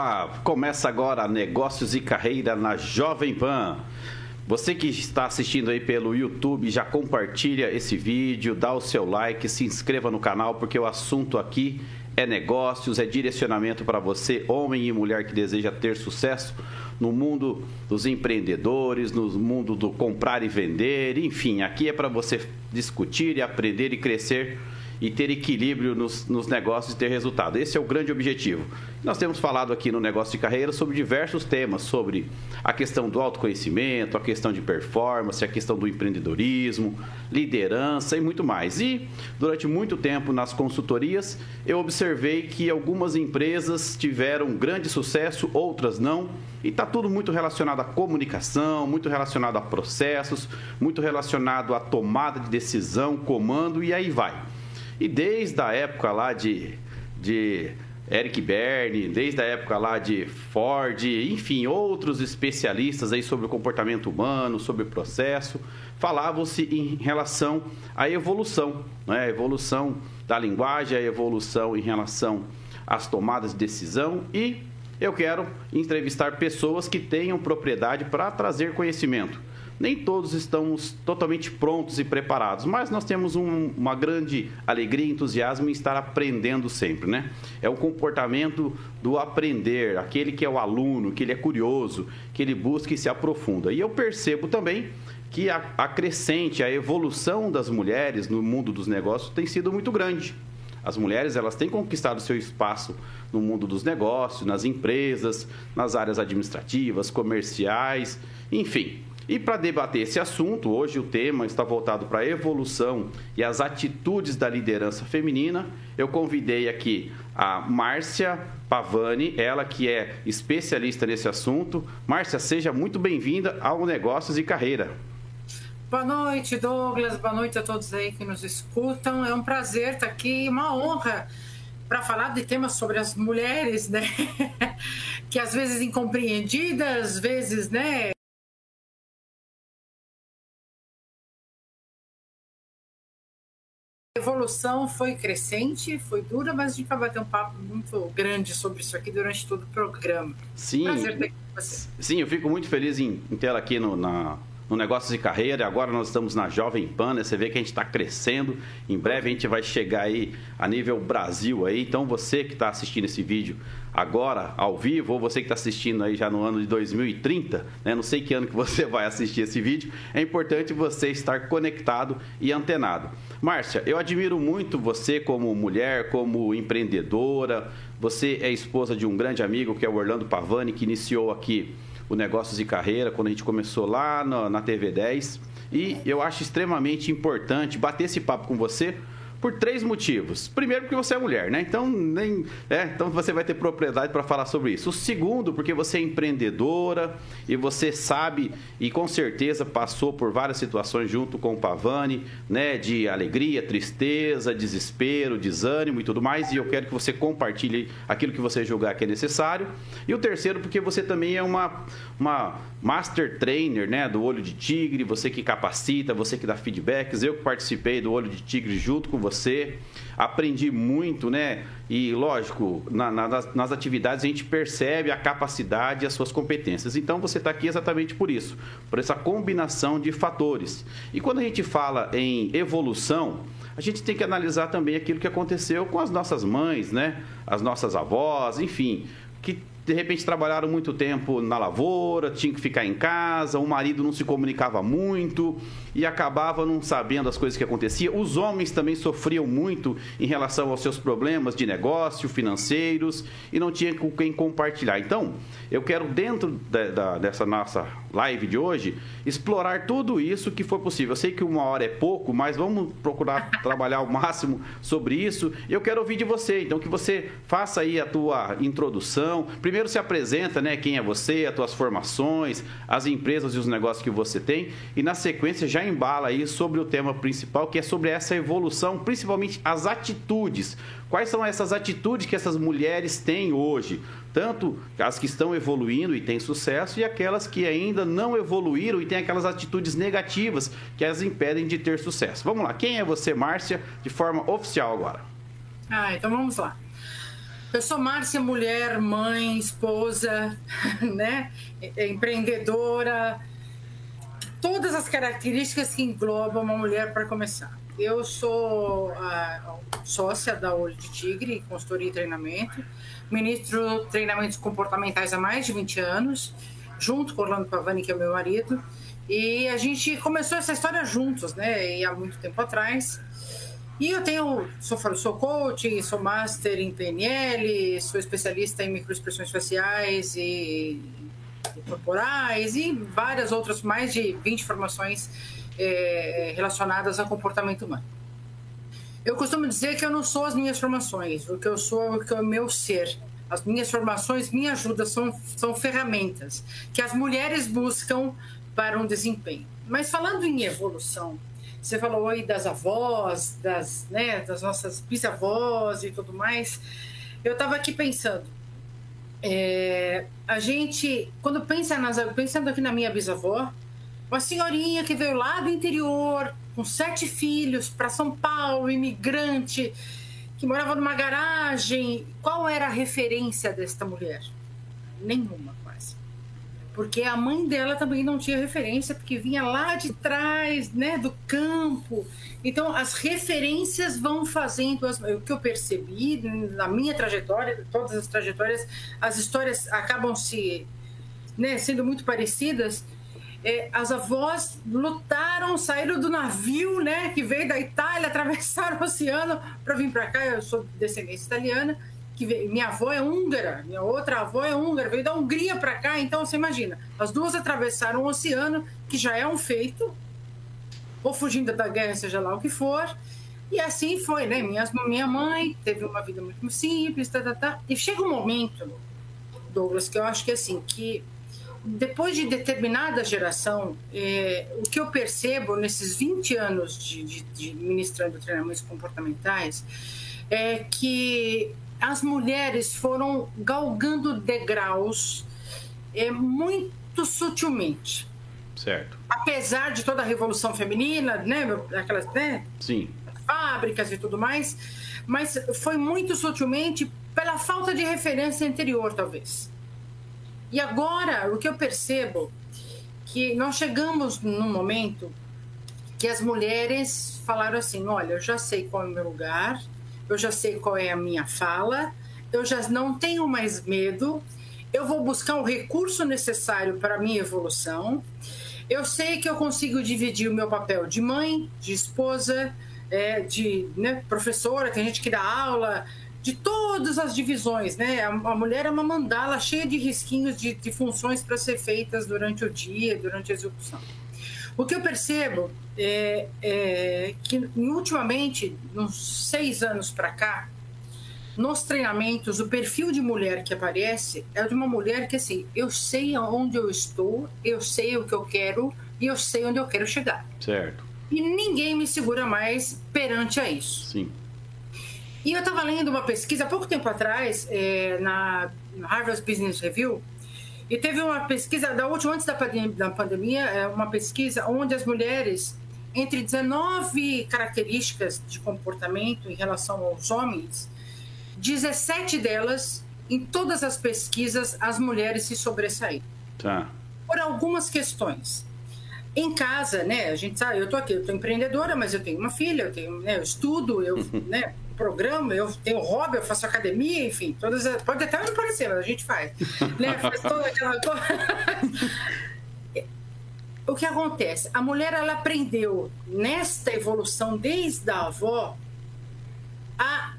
Olá, começa agora Negócios e Carreira na Jovem Pan. Você que está assistindo aí pelo YouTube, já compartilha esse vídeo, dá o seu like, se inscreva no canal, porque o assunto aqui é negócios, é direcionamento para você, homem e mulher que deseja ter sucesso no mundo dos empreendedores, no mundo do comprar e vender, enfim, aqui é para você discutir e aprender e crescer e ter equilíbrio nos, nos negócios e ter resultado. Esse é o grande objetivo. Nós temos falado aqui no Negócio de Carreira sobre diversos temas, sobre a questão do autoconhecimento, a questão de performance, a questão do empreendedorismo, liderança e muito mais. E durante muito tempo nas consultorias, eu observei que algumas empresas tiveram grande sucesso, outras não. E está tudo muito relacionado à comunicação, muito relacionado a processos, muito relacionado à tomada de decisão, comando e aí vai. E desde a época lá de, de Eric Berne, desde a época lá de Ford, enfim, outros especialistas aí sobre o comportamento humano, sobre o processo, falavam-se em relação à evolução, né? a evolução da linguagem, a evolução em relação às tomadas de decisão e eu quero entrevistar pessoas que tenham propriedade para trazer conhecimento nem todos estamos totalmente prontos e preparados, mas nós temos um, uma grande alegria e entusiasmo em estar aprendendo sempre, né? É o comportamento do aprender, aquele que é o aluno, que ele é curioso, que ele busca e se aprofunda. E eu percebo também que a, a crescente, a evolução das mulheres no mundo dos negócios tem sido muito grande. As mulheres elas têm conquistado seu espaço no mundo dos negócios, nas empresas, nas áreas administrativas, comerciais, enfim. E para debater esse assunto, hoje o tema está voltado para a evolução e as atitudes da liderança feminina. Eu convidei aqui a Márcia Pavani, ela que é especialista nesse assunto. Márcia, seja muito bem-vinda ao Negócios e Carreira. Boa noite, Douglas. Boa noite a todos aí que nos escutam. É um prazer estar aqui, uma honra para falar de temas sobre as mulheres, né? que às vezes incompreendidas, às vezes, né? Evolução foi crescente, foi dura, mas a gente vai bater um papo muito grande sobre isso aqui durante todo o programa. Sim. Prazer ter aqui com você. Sim, eu fico muito feliz em, em ter aqui no, na, no Negócios de Carreira. Agora nós estamos na Jovem Pan, né? Você vê que a gente está crescendo. Em breve a gente vai chegar aí a nível Brasil aí. Então você que está assistindo esse vídeo agora, ao vivo, ou você que está assistindo aí já no ano de 2030, né? Não sei que ano que você vai assistir esse vídeo. É importante você estar conectado e antenado. Márcia, eu admiro muito você como mulher, como empreendedora. Você é esposa de um grande amigo que é o Orlando Pavani, que iniciou aqui o Negócios e Carreira quando a gente começou lá na, TV 10. E eu acho extremamente importante bater esse papo com você, por três motivos. Primeiro, porque você é mulher, né? Então, nem, é, então você vai ter propriedade para falar sobre isso. O segundo, porque você é empreendedora e você sabe e com certeza passou por várias situações junto com o Pavani, né? De alegria, tristeza, desespero, desânimo e tudo mais. E eu quero que você compartilhe aquilo que você julgar que é necessário. E o terceiro, porque você também é uma, uma master trainer, né? Do Olho de Tigre, você que capacita, você que dá feedbacks. Eu que participei do Olho de Tigre junto com você você. Aprendi muito, né? E, lógico, na, na, nas, nas, atividades a gente percebe a capacidade e as suas competências. Então, você está aqui exatamente por isso, por essa combinação de fatores. E quando a gente fala em evolução, a gente tem que analisar também aquilo que aconteceu com as nossas mães, né? As nossas avós, enfim, que de repente trabalharam muito tempo na lavoura, tinham que ficar em casa, o marido não se comunicava muito e acabava não sabendo as coisas que aconteciam. Os homens também sofriam muito em relação aos seus problemas de negócio, financeiros e não tinha com quem compartilhar. Então, eu quero dentro de, da, dessa nossa live de hoje explorar tudo isso que for possível. Eu sei que uma hora é pouco, mas vamos procurar trabalhar o máximo sobre isso. Eu quero ouvir de você, então que você faça aí a tua introdução. Primeiro primeiro se apresenta, né, quem é você, as tuas formações, as empresas e os negócios que você tem, e na sequência já embala aí sobre o tema principal, que é sobre essa evolução, principalmente as atitudes. Quais são essas atitudes que essas mulheres têm hoje? Tanto as que estão evoluindo e têm sucesso, e aquelas que ainda não evoluíram e têm aquelas atitudes negativas que as impedem de ter sucesso. Vamos lá, quem é você, Márcia, de forma oficial agora? Ah, então vamos lá. Eu sou Márcia, mulher, mãe, esposa, né? empreendedora, todas as características que englobam uma mulher para começar. Eu sou a sócia da Olho de Tigre, consultoria e treinamento, ministro treinamentos comportamentais há mais de 20 anos, junto com Orlando Pavani, que é meu marido, e a gente começou essa história juntos, né? E há muito tempo atrás. E eu tenho, sou, sou coach, sou master em PNL, sou especialista em microexpressões faciais e, e corporais e várias outras, mais de 20 formações é, relacionadas ao comportamento humano. Eu costumo dizer que eu não sou as minhas formações, o que eu sou o que é o meu ser. As minhas formações, minha ajuda são, são ferramentas que as mulheres buscam para um desempenho. Mas falando em evolução, você falou aí das avós, das, né, das nossas bisavós e tudo mais. Eu estava aqui pensando, é, a gente, quando pensa nas, pensando aqui na minha bisavó, uma senhorinha que veio lá do interior, com sete filhos, para São Paulo, imigrante, que morava numa garagem. Qual era a referência desta mulher? Nenhuma porque a mãe dela também não tinha referência, porque vinha lá de trás, né, do campo. Então, as referências vão fazendo, as, o que eu percebi na minha trajetória, todas as trajetórias, as histórias acabam se, né, sendo muito parecidas. É, as avós lutaram, saíram do navio, né, que veio da Itália, atravessaram o oceano para vir para cá. Eu sou descendência italiana que veio, minha avó é húngara, minha outra avó é húngara, veio da Hungria para cá, então você imagina, as duas atravessaram o oceano, que já é um feito, ou fugindo da guerra, seja lá o que for, e assim foi, né? Minha, minha mãe teve uma vida muito simples, tá, tá, tá. e chega um momento, Douglas, que eu acho que assim, que depois de determinada geração, é, o que eu percebo nesses 20 anos de, de, de ministrando treinamentos comportamentais é que as mulheres foram galgando degraus é, muito sutilmente. Certo. Apesar de toda a revolução feminina, né, aquelas, né, Sim. fábricas e tudo mais, mas foi muito sutilmente pela falta de referência anterior, talvez. E agora, o que eu percebo que nós chegamos num momento que as mulheres falaram assim: olha, eu já sei qual é o meu lugar, eu já sei qual é a minha fala, eu já não tenho mais medo, eu vou buscar o recurso necessário para a minha evolução. Eu sei que eu consigo dividir o meu papel de mãe, de esposa, é, de né, professora, tem gente que dá aula, de todas as divisões, né? A, a mulher é uma mandala cheia de risquinhos de, de funções para ser feitas durante o dia, durante a execução. O que eu percebo é, é que, ultimamente, uns seis anos para cá, nos treinamentos, o perfil de mulher que aparece é de uma mulher que, assim, eu sei onde eu estou, eu sei o que eu quero e eu sei onde eu quero chegar. Certo. E ninguém me segura mais perante a isso. Sim. E eu estava lendo uma pesquisa há pouco tempo atrás, é, na Harvard Business Review, e teve uma pesquisa, da última, antes da pandemia, é, uma pesquisa onde as mulheres, entre 19 características de comportamento em relação aos homens, 17 delas, em todas as pesquisas, as mulheres se sobressaíram. Tá. Por algumas questões. Em casa, né, a gente sabe, eu tô aqui, eu tô empreendedora, mas eu tenho uma filha, eu tenho, né, eu estudo, eu, né, programa, eu tenho hobby, eu faço academia, enfim, todas as, pode até não parecer, mas a gente faz. né? Faz toda aquela O que acontece? A mulher ela aprendeu nesta evolução desde a avó a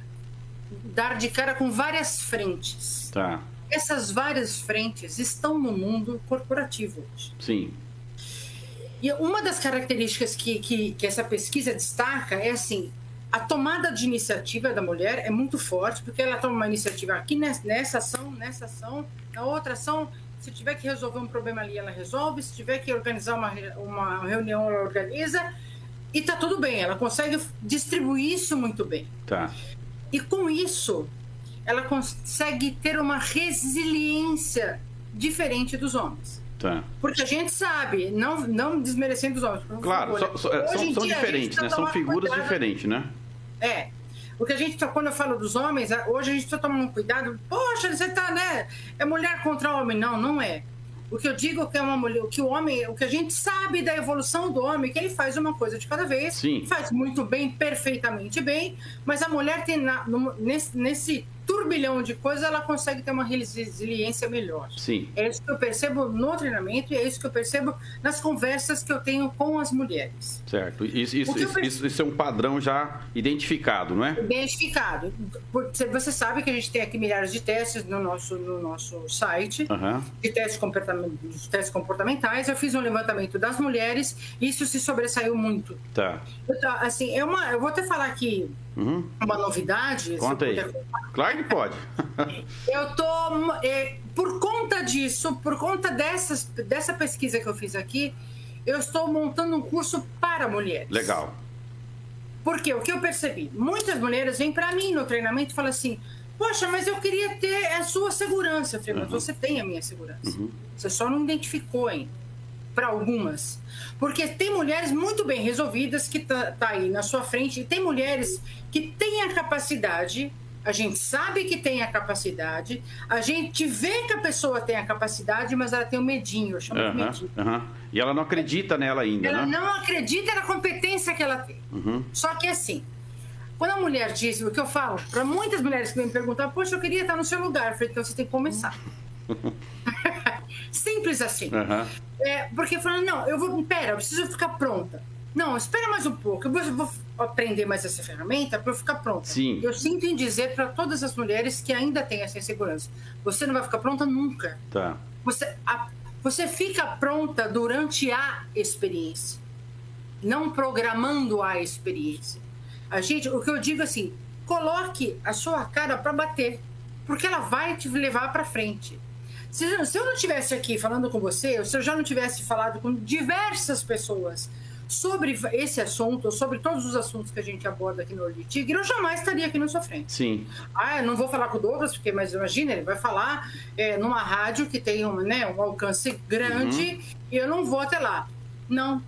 dar de cara com várias frentes. Tá. Essas várias frentes estão no mundo corporativo hoje. Sim. E uma das características que, que, que essa pesquisa destaca é assim: a tomada de iniciativa da mulher é muito forte, porque ela toma uma iniciativa aqui nessa ação, nessa ação, na outra ação. Se tiver que resolver um problema ali, ela resolve. Se tiver que organizar uma, uma reunião, ela organiza. E tá tudo bem, ela consegue distribuir isso muito bem. Tá. E com isso, ela consegue ter uma resiliência diferente dos homens. Tá. Porque a gente sabe, não, não desmerecendo os homens. Claro, so, so, é, são, são diferentes, tá né? São figuras cuidado. diferentes, né? É. Porque a gente, tá, quando eu falo dos homens, hoje a gente está tomando cuidado. Poxa, você está, né? É mulher contra homem. Não, não é. O que eu digo que é uma mulher, o que o homem, o que a gente sabe da evolução do homem, que ele faz uma coisa de cada vez, Sim. faz muito bem, perfeitamente bem, mas a mulher tem na, no, nesse, nesse turbilhão de coisas, ela consegue ter uma resiliência melhor. Sim. É isso que eu percebo no treinamento e é isso que eu percebo nas conversas que eu tenho com as mulheres. Certo. Isso, isso, isso, isso, isso é um padrão já identificado, não é? Identificado. Você sabe que a gente tem aqui milhares de testes no nosso, no nosso site, uhum. de testes, de testes comportamentais. Eu fiz um levantamento das mulheres isso se sobressaiu muito. Tá. Assim, é uma, eu vou até falar aqui uhum. uma novidade. Conta aí. Claro que pode. eu tô é, por conta disso, por conta dessas, dessa pesquisa que eu fiz aqui, eu estou montando um curso para mulheres. Legal. Porque o que eu percebi, muitas mulheres vêm para mim no treinamento e falam assim: Poxa, mas eu queria ter a sua segurança. Eu falei, mas uhum. você tem a minha segurança. Uhum. Você só não identificou ainda. Para algumas. Porque tem mulheres muito bem resolvidas que tá, tá aí na sua frente, e tem mulheres que têm a capacidade a gente sabe que tem a capacidade, a gente vê que a pessoa tem a capacidade, mas ela tem o um medinho, eu chamo uhum, de medinho. Uhum. E ela não acredita nela ainda, ela né? não acredita na competência que ela tem. Uhum. Só que assim, quando a mulher diz, o que eu falo, para muitas mulheres que me perguntam, poxa, eu queria estar no seu lugar, eu falei, então você tem que começar. Simples assim. É, porque falando, não, eu vou, pera, eu preciso ficar pronta. Não, espera mais um pouco. Eu vou, vou aprender mais essa ferramenta para eu ficar pronta. Sim. Eu sinto em dizer para todas as mulheres que ainda têm essa insegurança: você não vai ficar pronta nunca. Tá. Você, a, você fica pronta durante a experiência, não programando a experiência. A gente, o que eu digo assim, coloque a sua cara para bater, porque ela vai te levar para frente. Se, eu não estivesse aqui falando com você, se eu já não tivesse falado com diversas pessoas sobre esse assunto, sobre todos os assuntos que a gente aborda aqui no Olho de Tigre, eu jamais estaria aqui na sua frente. Sim. Ah, não vou falar com o Douglas, porque, mas imagina, ele vai falar é, numa rádio que tem um, né, um alcance grande uhum. e eu não vou até lá. Não.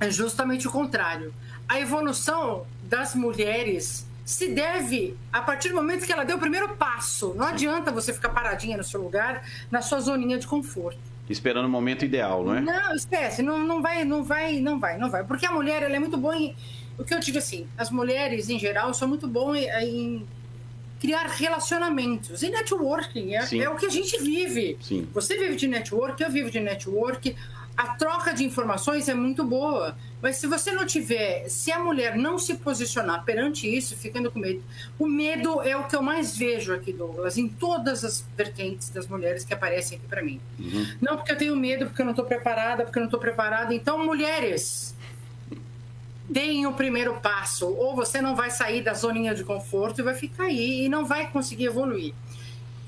É justamente o contrário. A evolução das mulheres se deve a partir do momento que ela deu o primeiro passo. Não adianta você ficar paradinha no seu lugar, na sua zoninha de conforto. Esperando o momento ideal, não é? Não, esquece, não, não vai, não vai, não vai, não vai. Porque a mulher, ela é muito boa em. O que eu digo assim, as mulheres em geral são muito boas em, em criar relacionamentos. E networking é, é, o que a gente vive. Sim. Você vive de network, eu vivo de network a troca de informações é muito boa, mas se você não tiver, se a mulher não se posicionar perante isso, ficando com medo, o medo é o que eu mais vejo aqui, Douglas, em todas as vertentes das mulheres que aparecem aqui para mim. Uhum. Não porque eu tenho medo, porque eu não estou preparada, porque eu não estou preparada. Então, mulheres, deem o primeiro passo, ou você não vai sair da zoninha de conforto e vai ficar aí e não vai conseguir evoluir.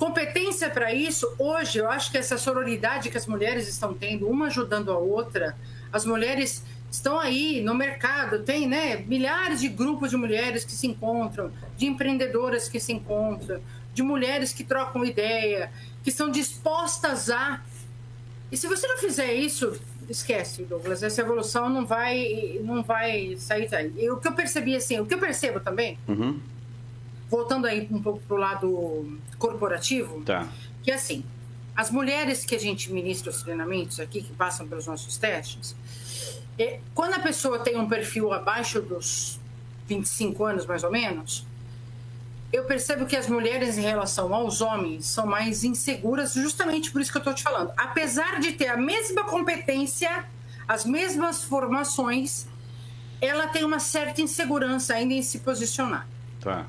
Competência para isso, hoje, eu acho que essa sororidade que as mulheres estão tendo, uma ajudando a outra, as mulheres estão aí no mercado, tem né, milhares de grupos de mulheres que se encontram, de empreendedoras que se encontram, de mulheres que trocam ideia, que estão dispostas a. E se você não fizer isso, esquece, Douglas, essa evolução não vai, não vai sair daí. E o que eu percebi assim, o que eu percebo também. Uhum voltando aí um pouco para o lado corporativo, tá. que assim, as mulheres que a gente ministra os treinamentos aqui, que passam pelos nossos testes, é, quando a pessoa tem um perfil abaixo dos 25 anos, mais ou menos, eu percebo que as mulheres em relação aos homens são mais inseguras, justamente por isso que eu estou te falando. Apesar de ter a mesma competência, as mesmas formações, ela tem uma certa insegurança ainda em se posicionar. Tá.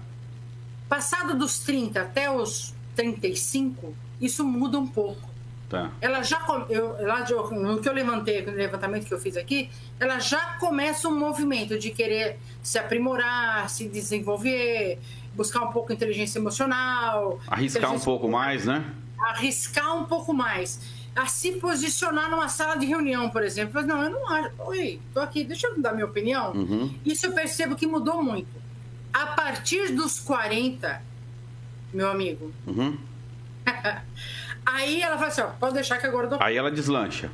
Passado dos 30 até os 35, isso muda um pouco. Tá. Ela já, eu, ela, no que eu levantei, no levantamento que eu fiz aqui, ela já começa um movimento de querer se aprimorar, se desenvolver, buscar um pouco inteligência emocional. Arriscar um pouco mais, né? Arriscar um pouco mais. A se posicionar numa sala de reunião, por exemplo. Não, eu não acho. Oi, tô aqui, deixa eu dar minha opinião. Uhum. Isso eu percebo que mudou muito. A partir dos 40, meu amigo. Uhum. aí ela fala assim: ó, pode deixar que agora eu Aí ela deslancha.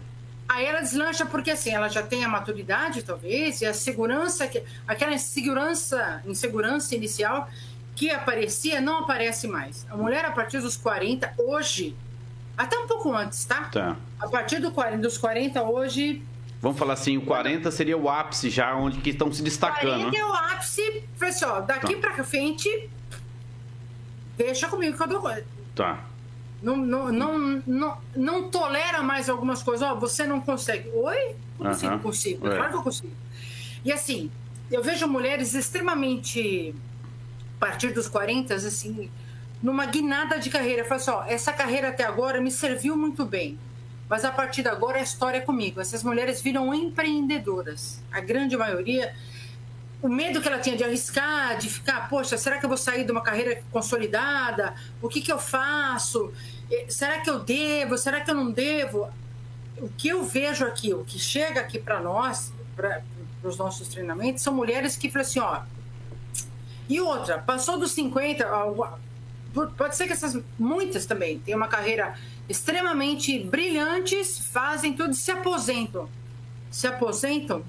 Aí ela deslancha porque assim, ela já tem a maturidade, talvez, e a segurança, que, aquela segurança, insegurança inicial que aparecia não aparece mais. A mulher, a partir dos 40, hoje, até um pouco antes, tá? Tá. A partir do 40, dos 40, hoje. Vamos falar assim, o 40 seria o ápice já, onde que estão se destacando. 40 é o ápice, pessoal, daqui tá. pra frente, deixa comigo que eu dou. Tá. Não, não, não, não, não tolera mais algumas coisas. Ó, oh, você não consegue. Oi? Como assim não consigo? É. Claro que eu consigo. E assim, eu vejo mulheres extremamente a partir dos 40, assim, numa guinada de carreira. Fala assim, ó, essa carreira até agora me serviu muito bem, mas a partir de agora a história é comigo. Essas mulheres viram empreendedoras. A grande maioria, o medo que ela tinha de arriscar, de ficar, poxa, será que eu vou sair de uma carreira consolidada? O que, que eu faço? Será que eu devo? Será que eu não devo? O que eu vejo aqui, o que chega aqui para nós, para os nossos treinamentos, são mulheres que falam assim, ó, e outra, passou dos 50, pode ser que essas muitas também têm uma carreira extremamente brilhantes, fazem tudo e se aposentam. Se aposentam.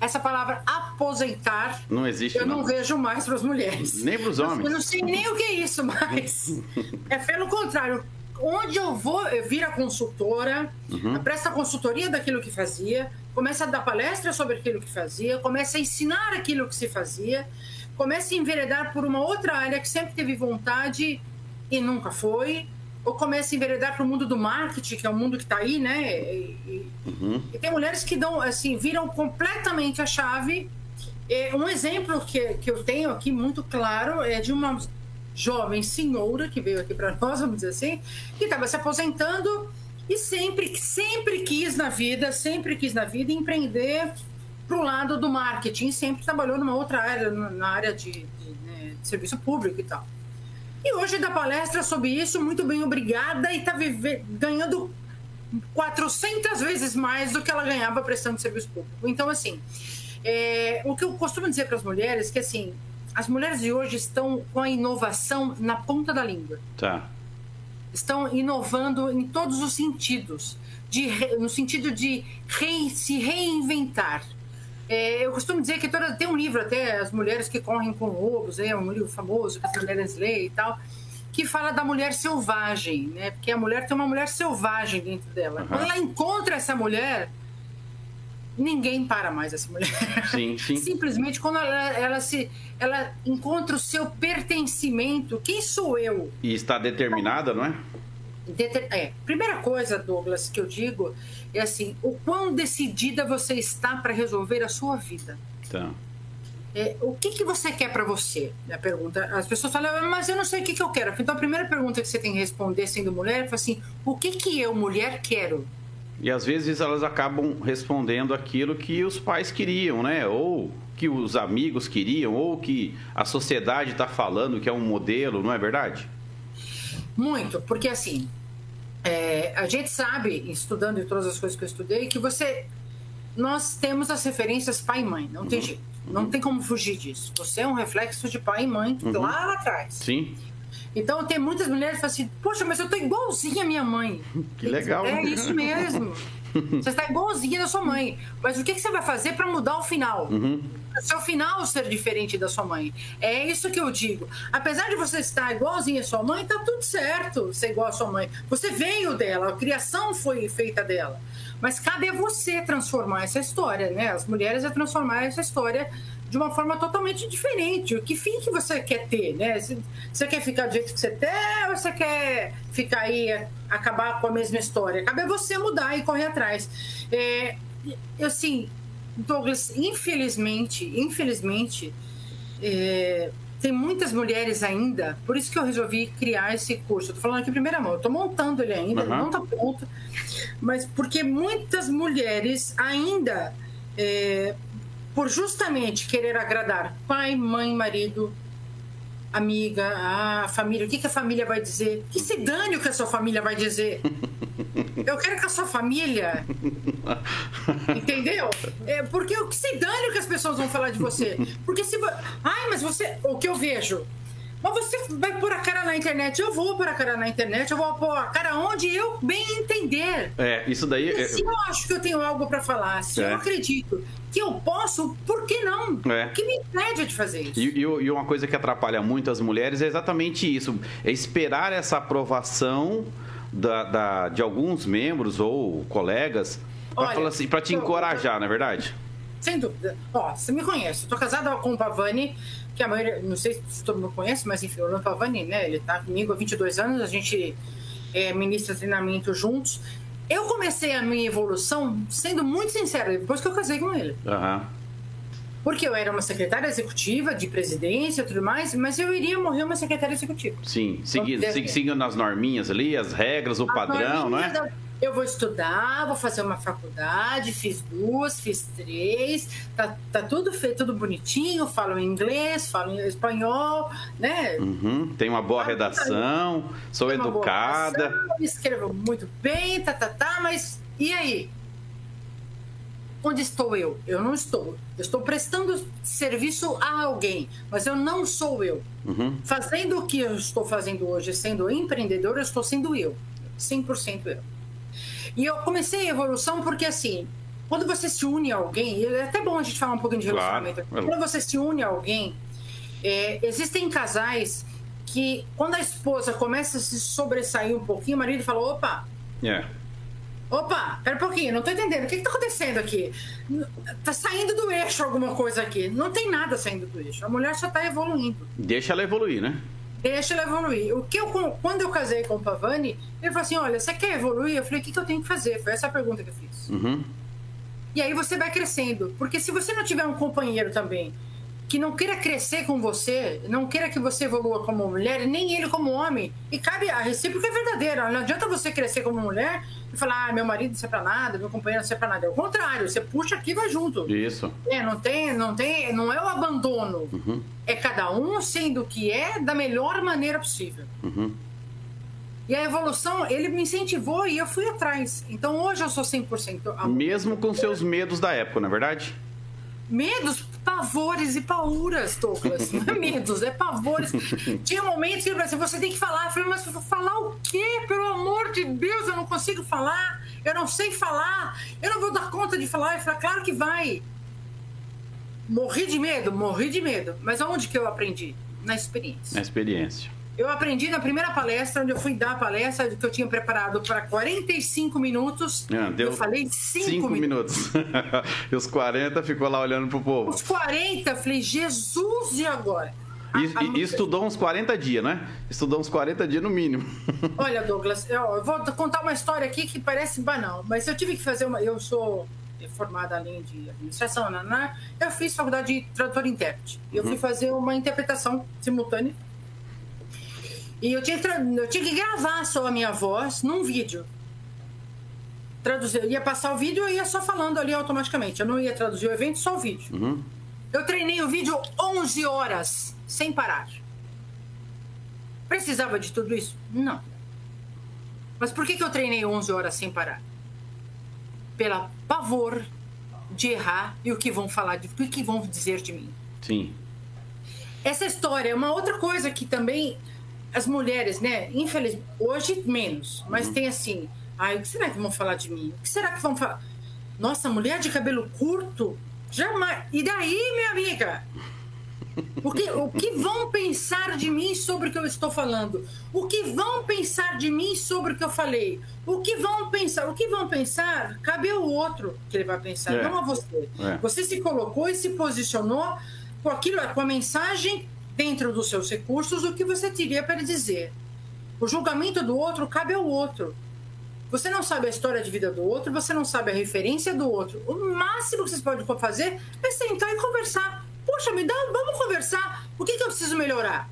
Essa palavra aposentar não existe. Eu não, não vejo mais para as mulheres. Nem para os homens. Eu não sei nem o que é isso mais. é pelo contrário. Onde eu vou, eu viro a consultora, uhum. presta consultoria daquilo que fazia, começa a dar palestra sobre aquilo que fazia, começa a ensinar aquilo que se fazia, começa a enveredar por uma outra área que sempre teve vontade e nunca foi, ou começa a enveredar para o mundo do marketing, que é um mundo que está aí, né? E, uhum. e, tem mulheres que dão, assim, viram completamente a chave. um exemplo que, que eu tenho aqui muito claro é de uma jovem senhora que veio aqui para nós, vamos dizer assim, que estava se aposentando e sempre, sempre quis na vida, sempre quis na vida empreender para o lado do marketing, sempre trabalhou numa outra área, na área de, de, né, de serviço público e tal. E hoje dá palestra sobre isso, muito bem, obrigada, e está ganhando 400 vezes mais do que ela ganhava prestando serviço público. Então, assim, é, o que eu costumo dizer para as mulheres é que, assim, as mulheres de hoje estão com a inovação na ponta da língua. Tá estão inovando em todos os sentidos, de, no sentido de re, se reinventar. É, eu costumo dizer que toda, tem um livro até, As Mulheres que Correm com Lobos, é um livro famoso que as mulheres leem e tal, que fala da mulher selvagem, né? Porque a mulher tem uma mulher selvagem dentro dela. Uhum. Quando ela encontra essa mulher, ninguém para mais essa mulher. Sim, sim. Simplesmente quando ela, ela, se ela encontra o seu pertencimento, quem sou eu? E está determinada, não é? É. Primeira coisa, Douglas, que eu digo é assim: o quão decidida você está para resolver a sua vida. Tá. É, o que, que você quer para você? A pergunta. As pessoas falam, mas eu não sei o que, que eu quero. Então a primeira pergunta que você tem que responder sendo mulher é assim: o que que eu, mulher, quero? E às vezes elas acabam respondendo aquilo que os pais queriam, né? Ou que os amigos queriam, ou que a sociedade está falando que é um modelo, não é verdade? Muito, porque assim, é, a gente sabe, estudando todas as coisas que eu estudei, que você. Nós temos as referências pai e mãe, não uhum. tem jeito. Não uhum. tem como fugir disso. Você é um reflexo de pai e mãe uhum. lá atrás. Sim. Então tem muitas mulheres que falam assim, poxa, mas eu tô igualzinha a minha mãe. Que legal. É isso mesmo. Você está igualzinha da sua mãe. Mas o que, que você vai fazer para mudar o final? Uhum. O seu final ser diferente da sua mãe. É isso que eu digo. Apesar de você estar igualzinha à sua mãe, tá tudo certo ser igual à sua mãe. Você veio dela, a criação foi feita dela. Mas cabe a você transformar essa história, né? As mulheres é transformar essa história de uma forma totalmente diferente. Que fim que você quer ter, né? Você quer ficar do jeito que você tem ou você quer ficar aí, acabar com a mesma história? Cabe a você mudar e correr atrás. É, assim, Douglas, infelizmente, infelizmente, é, tem muitas mulheres ainda, por isso que eu resolvi criar esse curso. Eu tô falando aqui em primeira mão, tô montando ele ainda, uhum. não tá pronto, mas porque muitas mulheres ainda é, por justamente querer agradar pai, mãe, marido, amiga, a família. O que, que a família vai dizer? Que se dane o que a sua família vai dizer. Eu quero que a sua família. Entendeu? É, porque o que se dane o que as pessoas vão falar de você. Porque se. Ai, mas você. O que eu vejo? Mas você vai pôr a cara na internet, eu vou pôr a cara na internet, eu vou pôr a cara onde eu bem entender. É, isso daí. E se eu acho que eu tenho algo para falar, se é. eu acredito que eu posso, por que não? É. O que me impede de fazer isso? E, e, uma coisa que atrapalha muito as mulheres é exatamente isso: é esperar essa aprovação da, da de alguns membros ou colegas para assim, te encorajar, eu, não é verdade? Sem dúvida. Ó, você me conhece, eu tô casada com o Pavani que a maioria, não sei se todo mundo conhece, mas enfim, o Orlando Pavani, né? Ele tá comigo há 22 anos, a gente é, ministra treinamento juntos. Eu comecei a minha evolução, sendo muito sincera, depois que eu casei com ele. Uhum. Porque eu era uma secretária executiva de presidência e tudo mais, mas eu iria morrer uma secretária executiva. Sim, seguindo, seguindo as norminhas ali, as regras, o as padrão, é? Da eu vou estudar, vou fazer uma faculdade, fiz duas, fiz três, tá, tá tudo feito, tudo bonitinho, falo inglês, falo espanhol, né? Uhum, tem uma boa redação, sou educada. Redação, escrevo muito bem, tá, tá, tá, mas e aí? Onde estou eu? Eu não estou. Eu estou prestando serviço a alguém, mas eu não sou eu. Uhum. Fazendo o que eu estou fazendo hoje, sendo empreendedor, eu estou sendo eu. 100% eu. E eu comecei a evolução porque, assim, quando você se une a alguém, é até bom a gente falar um pouquinho de relacionamento. Claro. Quando você se une a alguém, é, existem casais que, quando a esposa começa a se sobressair um pouquinho, o marido fala: opa. Yeah. Opa, pera um pouquinho, não tô entendendo. O que, que tá acontecendo aqui? Tá saindo do eixo alguma coisa aqui. Não tem nada saindo do eixo. A mulher só tá evoluindo. Deixa ela evoluir, né? Deixa ele evoluir. O que eu, quando eu casei com o Pavani, ele falou assim: Olha, você quer evoluir? Eu falei: O que, que eu tenho que fazer? Foi essa a pergunta que eu fiz. Uhum. E aí você vai crescendo. Porque se você não tiver um companheiro também que não queira crescer com você, não queira que você evolua como mulher, nem ele como homem, e cabe a recíproca é verdadeira. Não adianta você crescer como mulher e falar, ah, meu marido não serve pra nada, meu companheiro não serve pra nada. É o contrário, você puxa aqui e vai junto. Isso. É, não tem, não tem, não é o abandono. Uhum. É cada um sendo o que é da melhor maneira possível. Uhum. E a evolução, ele me incentivou e eu fui atrás. Então hoje eu sou 100% amor. Mesmo com seus medos da época, não é verdade? Medos, pavores e pauras, Douglas. Não é medos, é pavores. Tinha momentos que eu assim, você tem que falar. Eu falei, mas falar o quê? Pelo amor de Deus, eu não consigo falar. Eu não sei falar. Eu não vou dar conta de falar. Eu falei, claro que vai. Morri de medo, morri de medo. Mas aonde que eu aprendi? Na experiência. Na experiência. Eu aprendi na primeira palestra, onde eu fui dar a palestra, que eu tinha preparado para 45 minutos. Ah, eu falei 5 minutos. minutos. e os 40 ficou lá olhando pro povo. Os 40, eu falei, Jesus, e agora? E, a, a... e, estudou uns 40 dias, né? Estudou uns 40 dias no mínimo. Olha, Douglas, eu, eu vou contar uma história aqui que parece banal, mas eu tive que fazer uma. Eu sou formada além de administração, né? né? Eu fiz faculdade de tradutor e intérprete. Eu uhum. fui fazer uma interpretação simultânea e eu tinha, eu tinha que gravar só a minha voz num vídeo. Traduzir, eu ia passar o vídeo e ia só falando ali automaticamente. Eu não ia traduzir o evento, só o vídeo. Uhum. Eu treinei o vídeo 11 horas, sem parar. Precisava de tudo isso? Não. Mas por que, que eu treinei 11 horas sem parar? Pela pavor de errar e o que vão falar, de, o que vão dizer de mim. Sim. Essa história é uma outra coisa que também as mulheres, né? Infelizmente, hoje menos, mas uhum. tem assim, ai, o que será que vão falar de mim? O que será que vão falar? Nossa, mulher de cabelo curto? Jamais. E daí, minha amiga? O que, o que vão pensar de mim sobre o que eu estou falando? O que vão pensar de mim sobre o que eu falei? O que vão pensar? O que vão pensar? Cabe ao outro que ele vai pensar, é. não a você. É. Você se colocou e se posicionou com aquilo, com a mensagem dentro dos seus recursos, o que você teria para dizer. O julgamento do outro cabe ao outro. Você não sabe a história de vida do outro, você não sabe a referência do outro. O máximo que vocês podem fazer é sentar e conversar. Poxa, me dá, vamos conversar. O que, que eu preciso melhorar?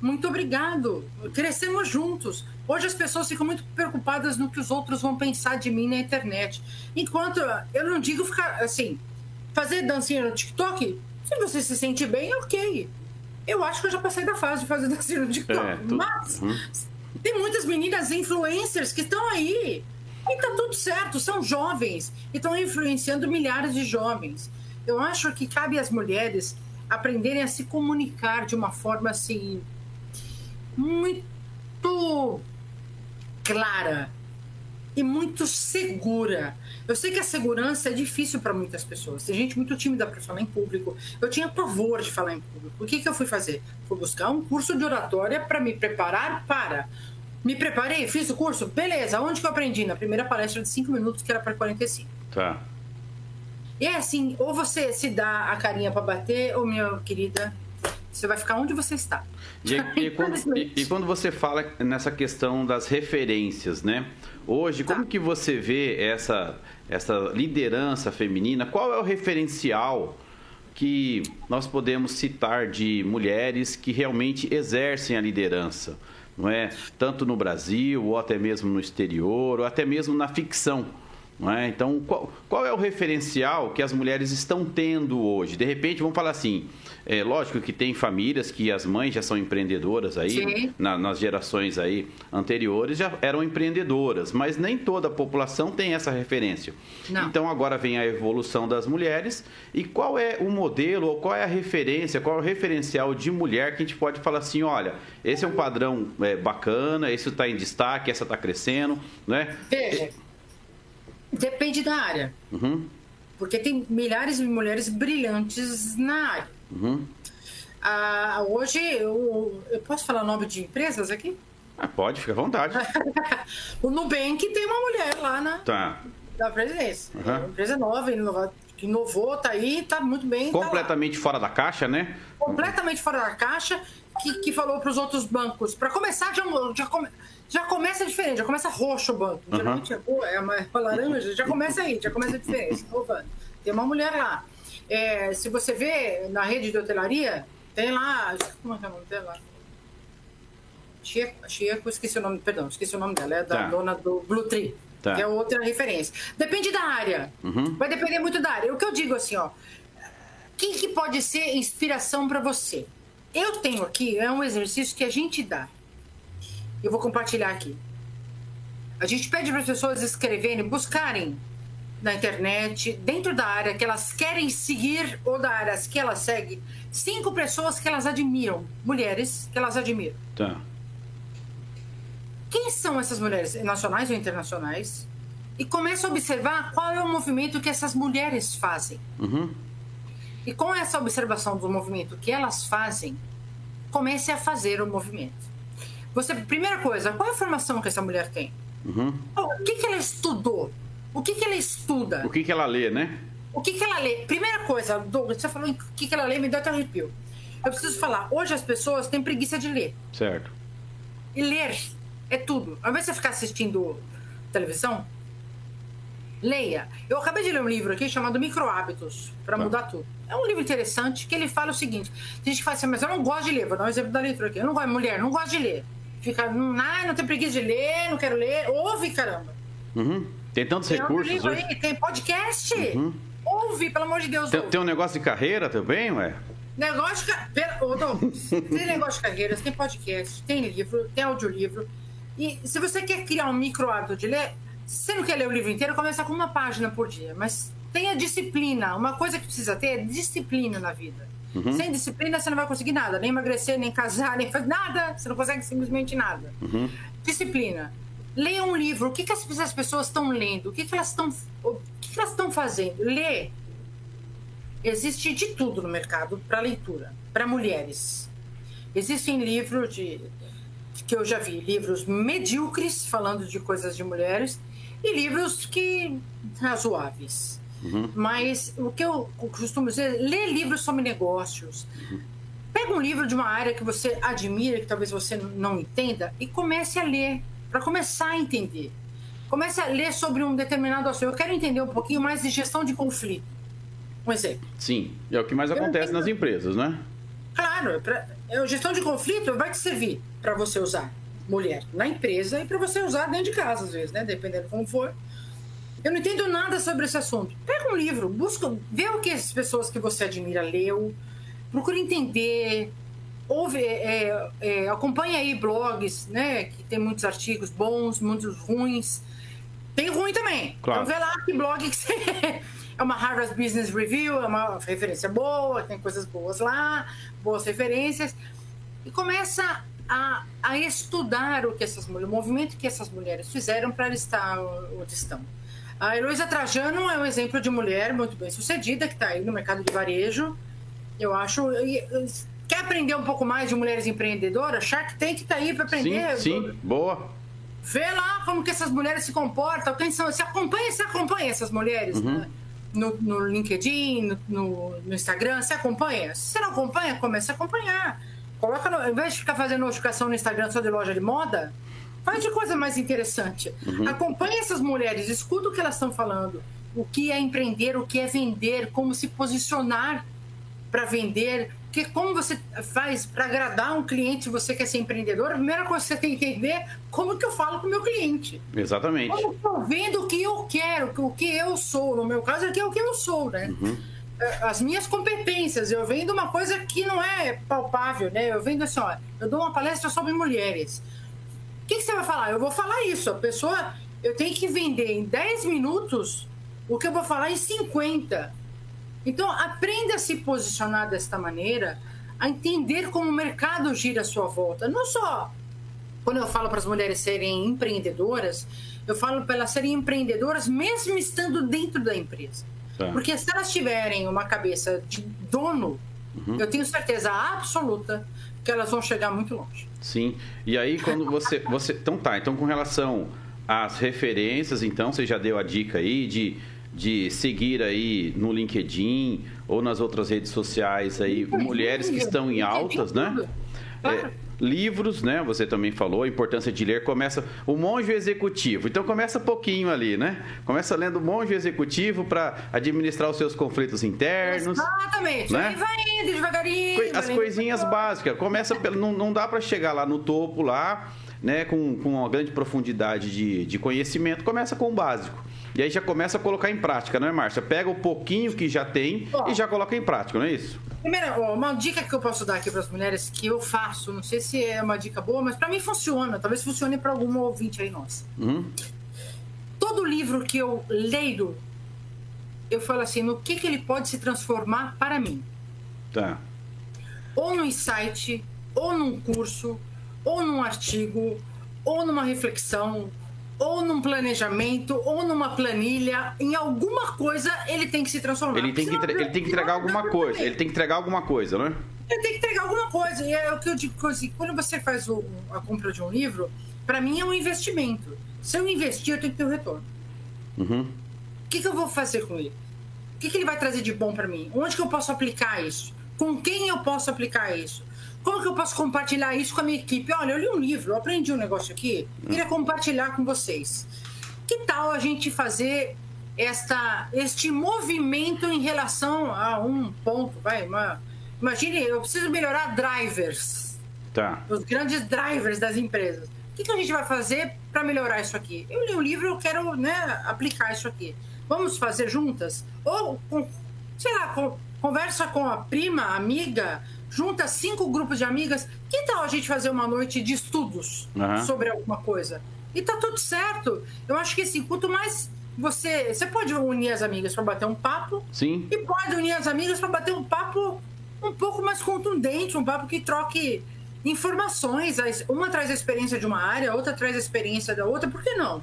Muito obrigado. Crescemos juntos. Hoje as pessoas ficam muito preocupadas no que os outros vão pensar de mim na internet. Enquanto eu não digo ficar assim, fazer dancinha no TikTok, se você se sente bem, ok. Eu acho que eu já passei da fase de fazer dancinha no TikTok. É, tô... Mas uhum. tem muitas meninas influencers que estão aí. E tá tudo certo, são jovens e estão influenciando milhares de jovens. Eu acho que cabe às mulheres aprenderem a se comunicar de uma forma assim muito clara e muito segura. Eu sei que a segurança é difícil para muitas pessoas. Tem gente muito tímida para falar em público. Eu tinha pavor de falar em público. O que, que eu fui fazer? Fui buscar um curso de oratória para me preparar para. Me preparei, fiz o curso, beleza. Onde que eu aprendi? Na primeira palestra de 5 minutos, que era para 45. Tá. E é assim, ou você se dá a carinha para bater, ou minha querida, você vai ficar onde você está. E, e, quando, e, e, quando, você fala nessa questão das referências, né? Hoje, como tá. que você vê essa, essa liderança feminina? Qual é o referencial que nós podemos citar de mulheres que realmente exercem a liderança? Não é? Tanto no Brasil, ou até mesmo no exterior, ou até mesmo na ficção. É? Então, qual, qual é o referencial que as mulheres estão tendo hoje? De repente, vamos falar assim, é lógico que tem famílias que as mães já são empreendedoras aí, na, nas gerações aí anteriores já eram empreendedoras, mas nem toda a população tem essa referência. Não. Então agora vem a evolução das mulheres e qual é o modelo ou qual é a referência, qual é o referencial de mulher que a gente pode falar assim, olha, esse é um padrão é, bacana, esse está em destaque, essa está crescendo, né? Veja, depende da área. Uhum. Porque tem milhares de mulheres brilhantes na área. Uhum. Ah, hoje, eu, eu posso falar o nome de empresas aqui? Ah, pode, fica à vontade. o Nubank tem uma mulher lá na, tá. na presidência. Uhum. É uma empresa nova, que inovou, tá aí, tá muito bem. Tá Completamente tá fora da caixa, né? Completamente fora da caixa, que, que falou para os outros bancos. Para começar, já, já, come, já começa diferente, já começa roxo o banco. Uhum. Geralmente é, é uma, é uma laranja, já começa aí, já começa diferente. Tem uma mulher lá. É, se você vê na rede de hotelaria, tem lá. Como é que é o nome dela? Chico, esqueci o nome, perdão, esqueci o nome dela, é da tá. dona do Blue Tree, tá. que é outra referência. Depende da área. Uhum. Vai depender muito da área. O que eu digo assim, ó. Quem que pode ser inspiração para você? Eu tenho aqui, é um exercício que a gente dá. Eu vou compartilhar aqui. A gente pede para as pessoas escreverem, buscarem na internet, dentro da área que elas querem seguir ou da área que elas seguem, cinco pessoas que elas admiram, mulheres que elas admiram. Tá. Quem são essas mulheres, nacionais ou internacionais? E começa a observar qual é o movimento que essas mulheres fazem. Uhum. E com essa observação do movimento que elas fazem, comece a fazer o movimento. Você, primeira coisa, qual é a formação que essa mulher tem? Uhum. O que, que ela estudou? O que, que ela estuda? O que, que ela lê, né? O que, que ela lê? Primeira coisa, Douglas, você falou o que, que ela lê, me deu até arrepio. Eu preciso falar, hoje as pessoas têm preguiça de ler. Certo. E ler é tudo. Ao invés de você ficar assistindo televisão, leia. Eu acabei de ler um livro aqui chamado Micro Hábitos, para tá. mudar tudo. É um livro interessante que ele fala o seguinte: tem gente que fala assim, mas eu não gosto de ler. Vou dar um exemplo da leitura aqui. Eu não gosto, mulher, não gosto de ler. Fica, não, ah, não tenho preguiça de ler, não quero ler. Ouve, caramba. Uhum. Tem tantos tem recursos hoje. Aí, tem podcast. Uhum. Ouve, pelo amor de Deus. Tem, tem, um negócio de carreira também, ué? Negócio de carreira. tem negócio de carreira, tem podcast, tem livro, tem audiolivro. E se você quer criar um micro hábito de ler, você não quer ler o livro inteiro, começa com uma página por dia. Mas tenha disciplina. Uma coisa que precisa ter é disciplina na vida. Uhum. Sem disciplina, você não vai conseguir nada. Nem emagrecer, nem casar, nem fazer nada. Você não consegue simplesmente nada. Uhum. Disciplina. Leia um livro. O que, que as pessoas estão lendo? O que, que elas estão o que, que elas estão fazendo? Lê. Existe de tudo no mercado para leitura, para mulheres. Existem livros de que eu já vi, livros medíocres falando de coisas de mulheres e livros que razoáveis. Uhum. Mas o que eu costumo dizer, lê livros sobre negócios. Uhum. Pega um livro de uma área que você admira, que talvez você não entenda, e comece a ler para começar a entender. Comece a ler sobre um determinado assunto. Eu quero entender um pouquinho mais de gestão de conflito. Um exemplo. Sim, é o que mais acontece nas empresas, né? Claro, é pra, é, gestão de conflito vai te servir para você usar mulher na empresa e para você usar dentro de casa, às vezes, né? Dependendo como for. Eu não entendo nada sobre esse assunto. Pega um livro, busca, vê o que as pessoas que você admira leu, procura entender, ouve, é, é, acompanha aí blogs, né? Que tem muitos artigos bons, muitos ruins. Tem ruim também. Claro. Então vê lá que blog que você... é uma Harvard Business Review, é uma referência boa, tem coisas boas lá, boas referências. E começa a, a, a estudar o que essas mulheres, o movimento que essas mulheres fizeram para estar onde estão. A Heloísa Trajano é um exemplo de mulher muito bem sucedida, que está aí no mercado de varejo. Eu acho. Quer aprender um pouco mais de mulheres empreendedoras? Shark Tank está aí para aprender. Sim, sim, boa. Vê lá como que essas mulheres se comportam, quem são. Se acompanha, se acompanha essas mulheres. Uhum. Né? No, no, LinkedIn, no, no, Instagram, se acompanha. Se você não acompanha, comece a acompanhar. Coloca no, ao invés de ficar fazendo notificação no Instagram só de loja de moda, faz de coisa mais interessante. Uhum. Acompanhe essas mulheres, escuta o que elas estão falando. O que é empreender, o que é vender, como se posicionar para vender. Porque como você faz para agradar um cliente, você quer ser empreendedor, a primeira coisa que você tem que entender como que eu falo com o meu cliente. Exatamente. Como eu vendo o que eu quero, o que eu sou. No meu caso, aqui é o que eu sou, né? Uhum. É, as minhas competências. Eu vendo uma coisa que não é palpável, né? Eu vendo assim, ó, eu dou uma palestra sobre mulheres. O que, que, você vai falar? Eu vou falar isso. A pessoa, eu tenho que vender em 10 minutos o que eu vou falar em 50. Então, aprenda a se posicionar desta maneira, a entender como o mercado gira à sua volta. Não só quando eu falo para as mulheres serem empreendedoras, eu falo para elas serem empreendedoras mesmo estando dentro da empresa. Tá. Porque se elas tiverem uma cabeça de dono, uhum. eu tenho certeza absoluta que elas vão chegar muito longe. Sim. E aí quando você você então tá, então com relação às referências, então você já deu a dica aí de de seguir aí no LinkedIn ou nas outras redes sociais aí mulheres que estão em altas, né? É, livros, né? Você também falou a importância de ler. Começa o monge executivo. Então começa pouquinho ali, né? Começa lendo o monge executivo para administrar os seus conflitos internos. Exatamente. Né? Aí vai indo devagarinho. As coisinhas básicas. Começa pelo, não, não dá para chegar lá no topo lá, né? Com, com uma grande profundidade de, de conhecimento. Começa com o básico. E aí já começa a colocar em prática, não é, Márcia? Pega o pouquinho que já tem e já coloca em prática, não é isso? Primeiro, uma dica que eu posso dar aqui para as mulheres que eu faço, não sei se é uma dica boa, mas para mim funciona, talvez funcione para algum ouvinte aí nossa. Uhum. Todo livro que eu leio, eu falo assim, no que, que ele pode se transformar para mim? Tá. Ou no insight, ou num curso, ou num artigo, ou numa reflexão, ou num planejamento, ou numa planilha, em alguma coisa ele tem que se transformar. Ele tem que, ele tem que entregar alguma coisa. Ele tem que entregar alguma coisa, né? Ele tem que entregar alguma coisa. E é o que eu digo assim, quando você faz o, a compra de um livro, para mim é um investimento. Se eu investir, eu tenho que ter um retorno. Uhum. O que, que, eu vou fazer com ele? O que, que ele vai trazer de bom para mim? Onde que eu posso aplicar isso? Com quem eu posso aplicar isso? Como que eu posso compartilhar isso com a minha equipe? Olha, eu li um livro, eu aprendi um negócio aqui, queria compartilhar com vocês. Que tal a gente fazer esta, este movimento em relação a um ponto? Vai, uma, imagine, eu preciso melhorar drivers. Tá. Os grandes drivers das empresas. O que, que a gente vai fazer para melhorar isso aqui? Eu li um livro, eu quero né, aplicar isso aqui. Vamos fazer juntas? Ou, sei lá, conversa com a prima, amiga, junta cinco grupos de amigas. Que tal a gente fazer uma noite de estudos uhum. sobre alguma coisa? E tá tudo certo. Eu acho que assim, quanto mais você. Você pode unir as amigas para bater um papo. Sim. E pode unir as amigas para bater um papo um pouco mais contundente, um papo que troque informações. Uma traz a experiência de uma área, outra traz a experiência da outra. Por que não?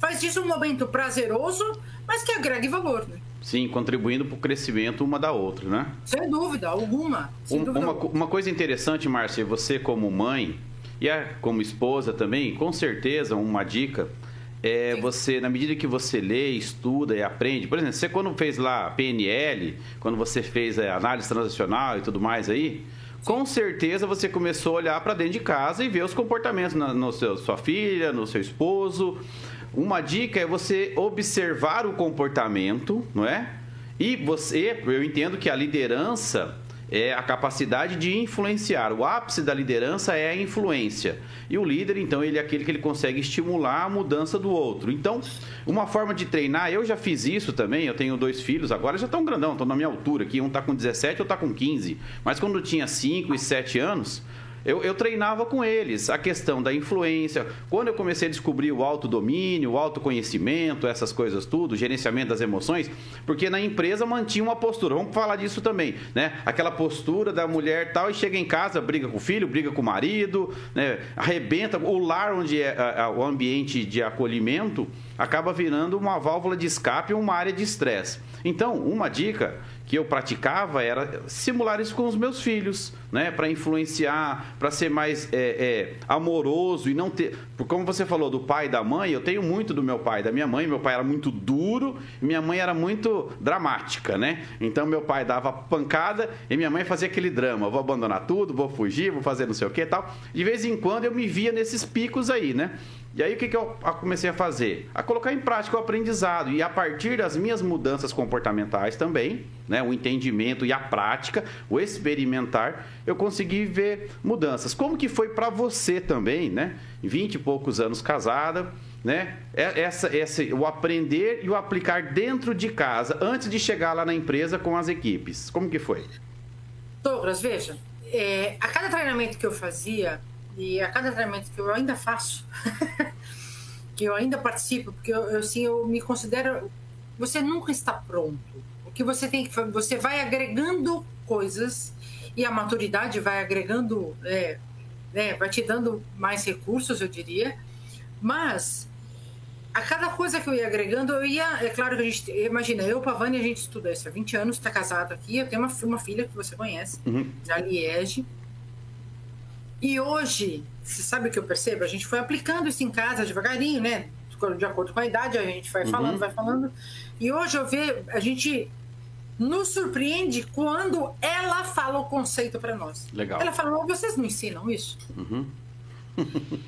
Faz disso um momento prazeroso, mas que agregue valor, né? Sim, contribuindo para o crescimento uma da outra, né? Sem dúvida, alguma. Sem um, dúvida uma, alguma. uma coisa interessante, Márcia, você como mãe e como esposa também, com certeza uma dica é você, na medida que você lê, estuda e aprende, por exemplo, você quando fez lá PNL, quando você fez a análise transacional e tudo mais aí, com certeza você começou a olhar para dentro de casa e ver os comportamentos na no seu, sua filha, no seu esposo, uma dica é você observar o comportamento, não é? E você, eu entendo que a liderança é a capacidade de influenciar. O ápice da liderança é a influência. E o líder, então, ele é aquele que ele consegue estimular a mudança do outro. Então, uma forma de treinar, eu já fiz isso também, eu tenho dois filhos, agora já estão grandão, estão na minha altura aqui, um está com 17, outro está com 15. Mas quando tinha 5 e 7 anos, eu, eu treinava com eles a questão da influência. Quando eu comecei a descobrir o autodomínio, o autoconhecimento, essas coisas tudo, gerenciamento das emoções, porque na empresa mantinha uma postura. Vamos falar disso também, né? Aquela postura da mulher tal e chega em casa, briga com o filho, briga com o marido, né? Arrebenta o lar onde é a, a, o ambiente de acolhimento acaba virando uma válvula de escape, uma área de estresse. Então, uma dica que eu praticava era simular isso com os meus filhos, né? Para influenciar, para ser mais é, é, amoroso e não ter. Como você falou do pai e da mãe, eu tenho muito do meu pai e da minha mãe. Meu pai era muito duro, minha mãe era muito dramática, né? Então meu pai dava pancada e minha mãe fazia aquele drama: vou abandonar tudo, vou fugir, vou fazer não sei o que tal. De vez em quando eu me via nesses picos aí, né? E aí o que, que eu comecei a fazer? A colocar em prática o aprendizado. E a partir das minhas mudanças comportamentais também, né, o entendimento e a prática, o experimentar, eu consegui ver mudanças. Como que foi para você também, né? 20 e poucos anos casada, né? É, essa, essa, o aprender e o aplicar dentro de casa, antes de chegar lá na empresa com as equipes. Como que foi? Douglas, veja, é, a cada treinamento que eu fazia, e a cada treinamento que eu ainda faço, que eu ainda participo, porque eu, eu, assim, eu me considero. Você nunca está pronto. O que você tem que você vai agregando coisas e a maturidade vai agregando, é, né, vai te dando mais recursos, eu diria. Mas a cada coisa que eu ia agregando, eu ia. É claro que a gente. Imagina, eu, Pavani, a gente estuda isso há 20 anos, está casado aqui. Eu tenho uma, uma filha que você conhece, uhum. da Liege. E hoje, você sabe o que eu percebo? A gente foi aplicando isso em casa devagarinho, né? De acordo com a idade, a gente vai falando, uhum. vai falando. E hoje eu vejo, a gente nos surpreende quando ela fala o conceito para nós. Legal. Ela fala, oh, vocês não ensinam isso? Uhum.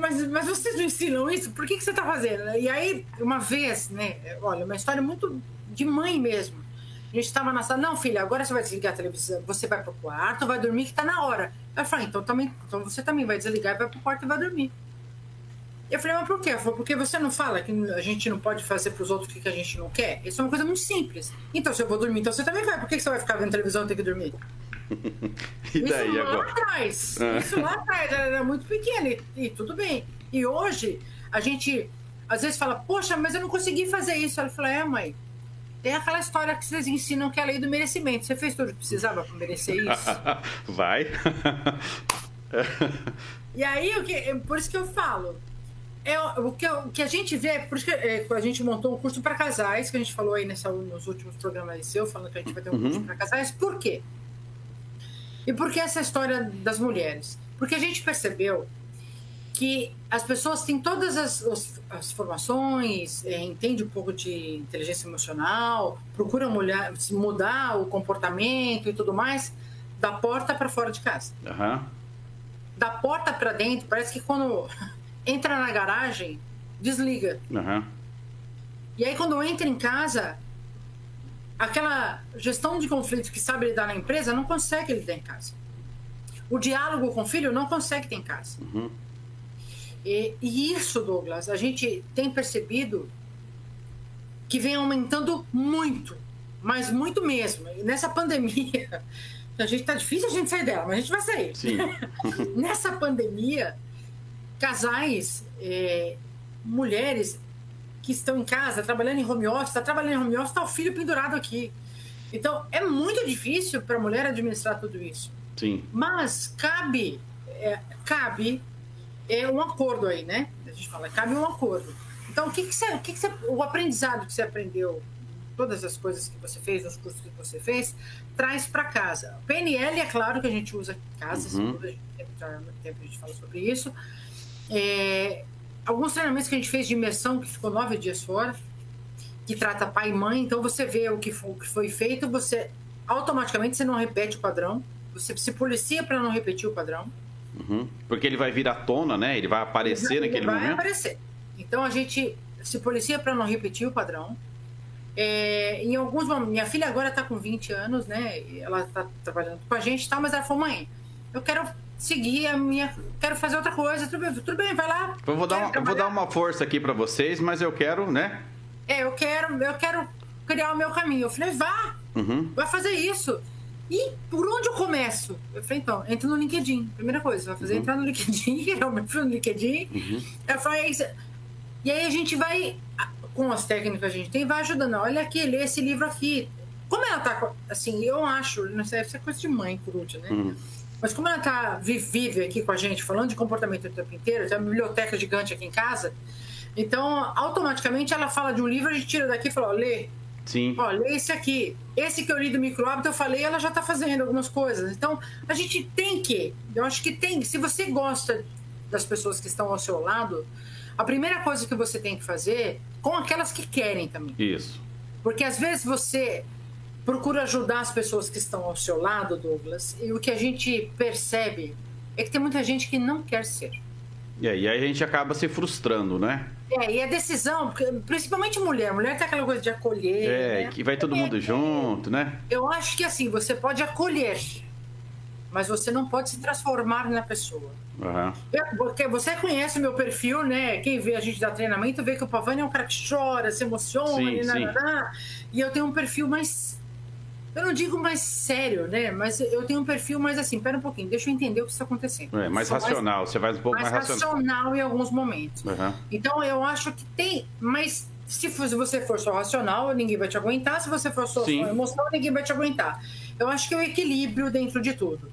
mas, mas vocês não ensinam isso? Por que, que você está fazendo? E aí, uma vez, né? Olha, uma história muito de mãe mesmo. A gente estava na sala, não, filha, agora você vai desligar a televisão, você vai pro quarto, vai dormir que tá na hora. Eu falei, então, também, então você também vai desligar e vai pro quarto e vai dormir. Eu falei, mas por quê? Falei, porque você não fala que a gente não pode fazer para os outros o que a gente não quer? Isso é uma coisa muito simples. Então, se eu vou dormir, então você também vai. Por que você vai ficar vendo televisão e ter que dormir? e daí, isso lá agora? atrás. Ah. Isso lá atrás era muito pequeno e, e, tudo bem. E hoje, a gente às vezes fala, poxa, mas eu não consegui fazer isso. Ela falou, é, mãe, tem aquela história que vocês ensinam que é a lei do merecimento. Você fez tudo que precisava para merecer isso? Vai. e aí, o que, por isso que eu falo. É, o, que, o que a gente vê, por isso que é, a gente montou um curso para casais, que a gente falou aí nessa, nos últimos programas seu, falando que a gente vai ter um uhum. curso para casais. Por quê? E por que essa história das mulheres? Porque a gente percebeu que as pessoas têm todas as, as, as formações, é, entende um pouco de inteligência emocional, procuram mulher, mudar o comportamento e tudo mais, da porta para fora de casa. Uhum. Da porta para dentro, parece que quando entra na garagem, desliga. Uhum. E aí quando entra em casa, aquela gestão de conflitos que sabe lidar na empresa não consegue lidar em casa. O diálogo com o filho não consegue ter em casa. Uhum. E, e isso, Douglas, a gente tem percebido que vem aumentando muito, mas muito mesmo. E nessa pandemia, a gente tá difícil a gente sair dela, mas a gente vai sair. nessa pandemia, casais, é, mulheres que estão em casa, trabalhando em home office, está trabalhando em home office, está o filho pendurado aqui. Então, é muito difícil para a mulher administrar tudo isso. Sim. Mas cabe, é, cabe é um acordo aí, né? A gente fala, cabe um acordo. Então, o que, que, você, o, que, que você, o aprendizado que você aprendeu, todas as coisas que você fez, os cursos que você fez, traz para casa? PNL, é claro que a gente usa em casa, uhum. a gente, tempo a gente fala sobre isso. É, alguns treinamentos que a gente fez de imersão, que ficou nove dias fora, que trata pai e mãe, então você vê o que foi, o que foi feito, você automaticamente você não repete o padrão, você se policia para não repetir o padrão. Uhum. Porque ele vai vir à tona, né? Ele vai aparecer ele naquele vai momento. Vai aparecer. Então a gente se policia para não repetir o padrão. É, em alguns momentos, minha filha agora está com 20 anos, né? Ela está trabalhando com a gente, tá, mas ela falou, mãe, eu quero seguir a minha. Quero fazer outra coisa. Tudo bem, tudo bem vai lá. Eu vou, dar uma, vou dar uma força aqui para vocês, mas eu quero, né? É, eu quero, eu quero criar o meu caminho. Eu falei, vá, uhum. vai fazer isso. E por onde eu começo? Eu falei, então, entra no LinkedIn. Primeira coisa, você vai fazer uhum. entrar no LinkedIn, é o meu no LinkedIn. Uhum. Eu falei, e aí a gente vai, com as técnicas que a gente tem, vai ajudando. Olha aqui, lê esse livro aqui. Como ela tá, assim, eu acho, não sei, deve ser coisa de mãe, por último, né? Uhum. Mas como ela tá vive aqui com a gente, falando de comportamento o tempo inteiro, tem uma biblioteca gigante aqui em casa, então, automaticamente, ela fala de um livro, a gente tira daqui e fala, ó, lê. Sim. Lê esse aqui. Esse que eu li do microhábito, eu falei, ela já está fazendo algumas coisas. Então, a gente tem que, eu acho que tem, se você gosta das pessoas que estão ao seu lado, a primeira coisa que você tem que fazer, com aquelas que querem também. Isso. Porque às vezes você procura ajudar as pessoas que estão ao seu lado, Douglas, e o que a gente percebe é que tem muita gente que não quer ser. E aí a gente acaba se frustrando, né? É, e a decisão, principalmente mulher, mulher tem aquela coisa de acolher. É, né? que vai todo mundo é, junto, né? Eu acho que assim, você pode acolher, mas você não pode se transformar na pessoa. Uhum. você conhece o meu perfil, né? Quem vê a gente dar treinamento vê que o Pavani é um cara que chora, se emociona, sim, e, sim. e eu tenho um perfil mais eu não digo mais sério, né? Mas eu tenho um perfil mais assim, pera um pouquinho, deixa eu entender o que está acontecendo. É, mais racional, mais, você vai um pouco mais, mais racional. racional em alguns momentos. Uhum. Então eu acho que tem, mas se você for só racional, ninguém vai te aguentar. Se você for só, só emocional, ninguém vai te aguentar. Eu acho que é o equilíbrio dentro de tudo.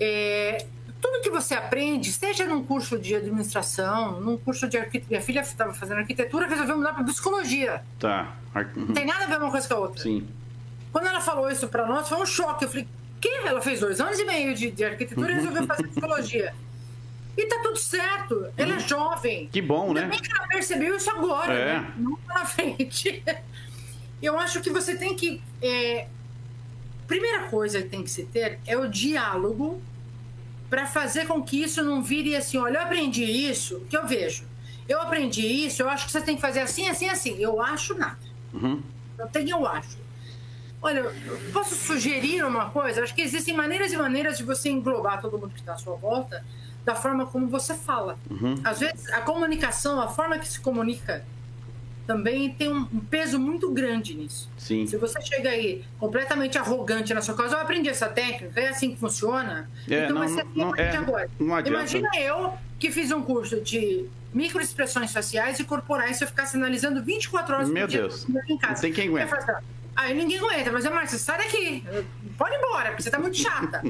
É, tudo que você aprende, seja num curso de administração, num curso de arquitetura. Minha filha estava fazendo arquitetura, resolveu mudar para psicologia. Tá. Não tem nada a ver uma coisa com a outra. Sim. Quando ela falou isso para nós, foi um choque. Eu falei, que? Ela fez dois anos e meio de, de arquitetura e resolveu fazer psicologia. E tá tudo certo. Ela é uhum. jovem. Que bom, né? Também que ela percebeu isso agora, é. né? Não na frente. Eu acho que você tem que. É... Primeira coisa que tem que se ter é o diálogo para fazer com que isso não vire assim: olha, eu aprendi isso, que eu vejo. Eu aprendi isso, eu acho que você tem que fazer assim, assim, assim. Eu acho nada. Uhum. Eu tenho, eu acho. Olha, posso sugerir uma coisa? Acho que existem maneiras e maneiras de você englobar todo mundo que está à sua volta da forma como você fala. Uhum. Às vezes, a comunicação, a forma que se comunica, também tem um, peso muito grande nisso. Sim. Se você chega aí completamente arrogante na sua casa, eu aprendi essa técnica, é assim que funciona. É, então não, ser assim não, é, agora. Não Imagina eu que fiz um curso de microexpressões faciais e corporais se eu ficasse analisando 24 horas Meu por dia Deus. em casa. Não tem quem aguenta. Aí ninguém aguenta, mas é Márcia, sai daqui. Pode ir embora, porque você tá muito chata.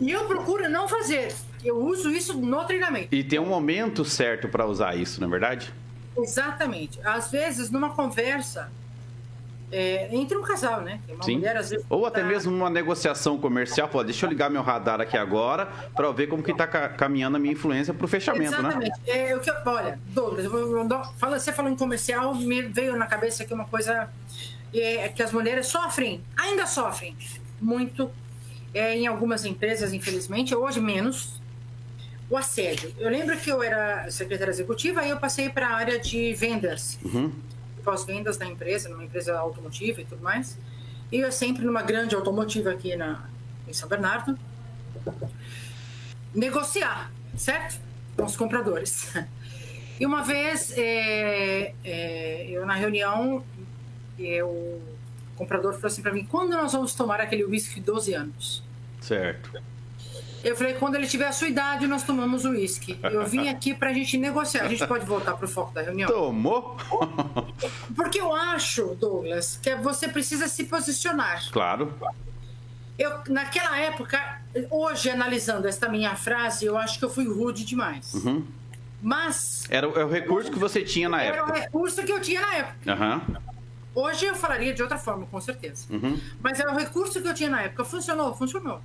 e eu procuro não fazer. Eu uso isso no treinamento. E tem um momento certo para usar isso, não é verdade? Exatamente. Às vezes, numa conversa, é, entre um casal, né? Sim. Mulher, vezes, Ou até tá... mesmo uma negociação comercial. Pô, deixa eu ligar meu radar aqui agora para ver como que está caminhando a minha influência para o fechamento, Exatamente. né? É, o que, olha, Douglas, você falou em comercial, me veio na cabeça aqui uma coisa é, que as mulheres sofrem, ainda sofrem muito é, em algumas empresas, infelizmente, hoje menos, o assédio. Eu lembro que eu era secretária executiva e eu passei para a área de vendas, uhum. pós-vendas da empresa, numa empresa automotiva e tudo mais. E eu sempre numa grande automotiva aqui na, em São Bernardo, negociar, certo? Com os compradores. E uma vez, é, é, eu na reunião, e o comprador falou assim para mim: quando nós vamos tomar aquele uísque 12 anos? Certo. Eu falei: quando ele tiver a sua idade, nós tomamos o uísque. Eu vim aqui para a gente negociar. A gente pode voltar para o foco da reunião? Tomou? Porque eu acho, Douglas, que você precisa se posicionar. Claro. Eu, naquela época, hoje analisando esta minha frase, eu acho que eu fui rude demais. Uhum. Mas. Era, era, o recurso que você tinha na era época. Era o recurso que eu tinha na época. Uhum. Hoje eu falaria de outra forma, com certeza. Uhum. Mas é o recurso que eu tinha na época. Funcionou? Funcionou.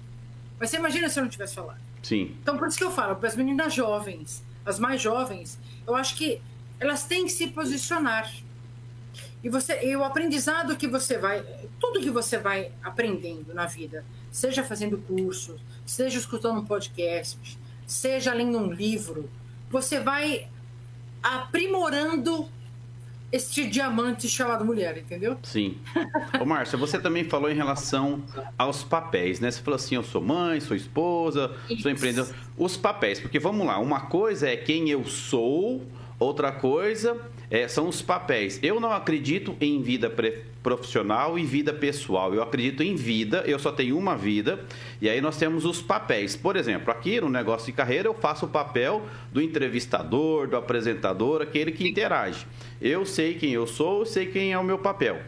Mas você imagina se eu não tivesse falado. Sim. Então, por isso que eu falo, para as meninas jovens, as mais jovens, eu acho que elas têm que se posicionar. E, você, e o aprendizado que você vai, tudo que você vai aprendendo na vida, seja fazendo curso, seja escutando um podcast, seja lendo um livro, você vai aprimorando este diamante chamado mulher, entendeu? Sim. Ô, Márcia, você também falou em relação aos papéis, né? Você falou assim, eu sou mãe, sou esposa, Isso. sou empreendedor. Os papéis, porque vamos lá, uma coisa é quem eu sou, outra coisa é, são os papéis. Eu não acredito em vida profissional e vida pessoal. Eu acredito em vida, eu só tenho uma vida, e aí nós temos os papéis. Por exemplo, aqui no negócio de carreira eu faço o papel do entrevistador, do apresentador, aquele que interage. Eu sei quem eu sou, eu sei quem é o meu papel.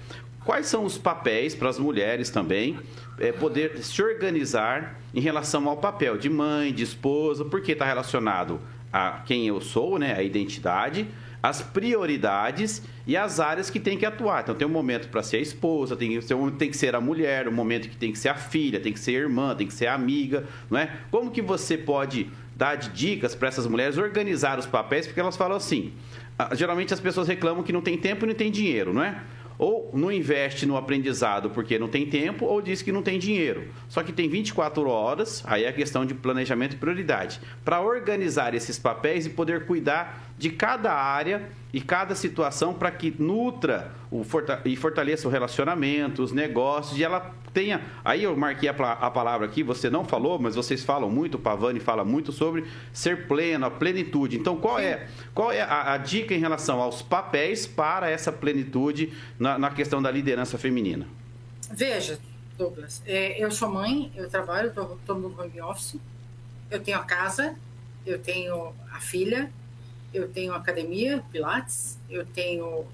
Quais são os papéis para as mulheres também é, poder se organizar em relação ao papel de mãe, de esposa, porque está relacionado a quem eu sou, né, a identidade, as prioridades e as áreas que tem que atuar. Então tem um momento para ser a esposa, tem que ser, tem que ser a mulher, um momento que tem que ser a filha, tem que ser a irmã, tem que ser a amiga, não é? Como que você pode dar dicas para essas mulheres organizar os papéis? Porque elas falam assim, ah, geralmente as pessoas reclamam que não tem tempo e não tem dinheiro, não é? Ou não investe no aprendizado porque não tem tempo, ou diz que não tem dinheiro. Só que tem 24 horas, aí é a questão de planejamento e prioridade, para organizar esses papéis e poder cuidar de cada área e cada situação para que nutra o, e fortaleça o relacionamento, os negócios, e ela tenha. Aí eu marquei a, a palavra aqui, você não falou, mas vocês falam muito, o Pavani fala muito sobre ser pleno, a plenitude. Então, qual é, qual é a, a dica em relação aos papéis para essa plenitude na, na questão da liderança feminina? Veja, Douglas, é, eu sou mãe, eu trabalho, estou no home office, eu tenho a casa, eu tenho a filha, eu tenho academia, Pilates, eu tenho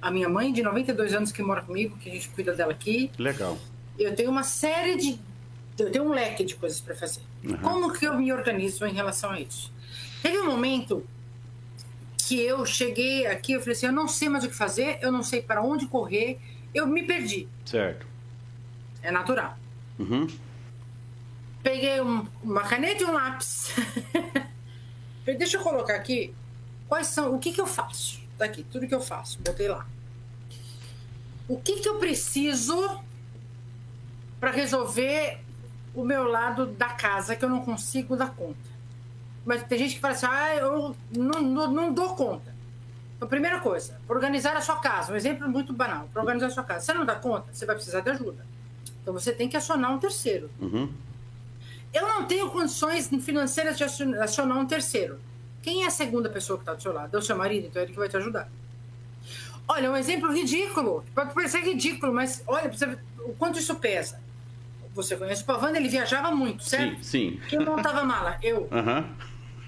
a minha mãe de 92 anos que mora comigo, que a gente cuida dela aqui. Legal. Eu tenho uma série de. Eu tenho um leque de coisas para fazer. Uhum. Como que eu me organizo em relação a isso? Teve um momento que eu cheguei aqui, eu falei assim: eu não sei mais o que fazer, eu não sei para onde correr, eu me perdi. Certo. É natural. Uhum. Peguei um, uma caneta e um lápis. Deixa eu colocar aqui Quais são, o que, que eu faço? Tá aqui, tudo que eu faço, botei lá. O que, que eu preciso para resolver o meu lado da casa que eu não consigo dar conta? Mas tem gente que fala assim, ah, eu não, não, não dou conta. Então, primeira coisa, organizar a sua casa. Um exemplo muito banal. Para organizar a sua casa. Você não dá conta, você vai precisar de ajuda. Então, você tem que acionar um terceiro. Uhum. Eu não tenho condições financeiras de acionar um terceiro. Quem é a segunda pessoa que está do seu lado? É o seu marido, então é ele que vai te ajudar. Olha, um exemplo ridículo. Pode parecer ridículo, mas olha o quanto isso pesa. Você conhece o Pavanda, ele viajava muito, certo? Sim, sim. Quem montava mala? Eu. Uhum.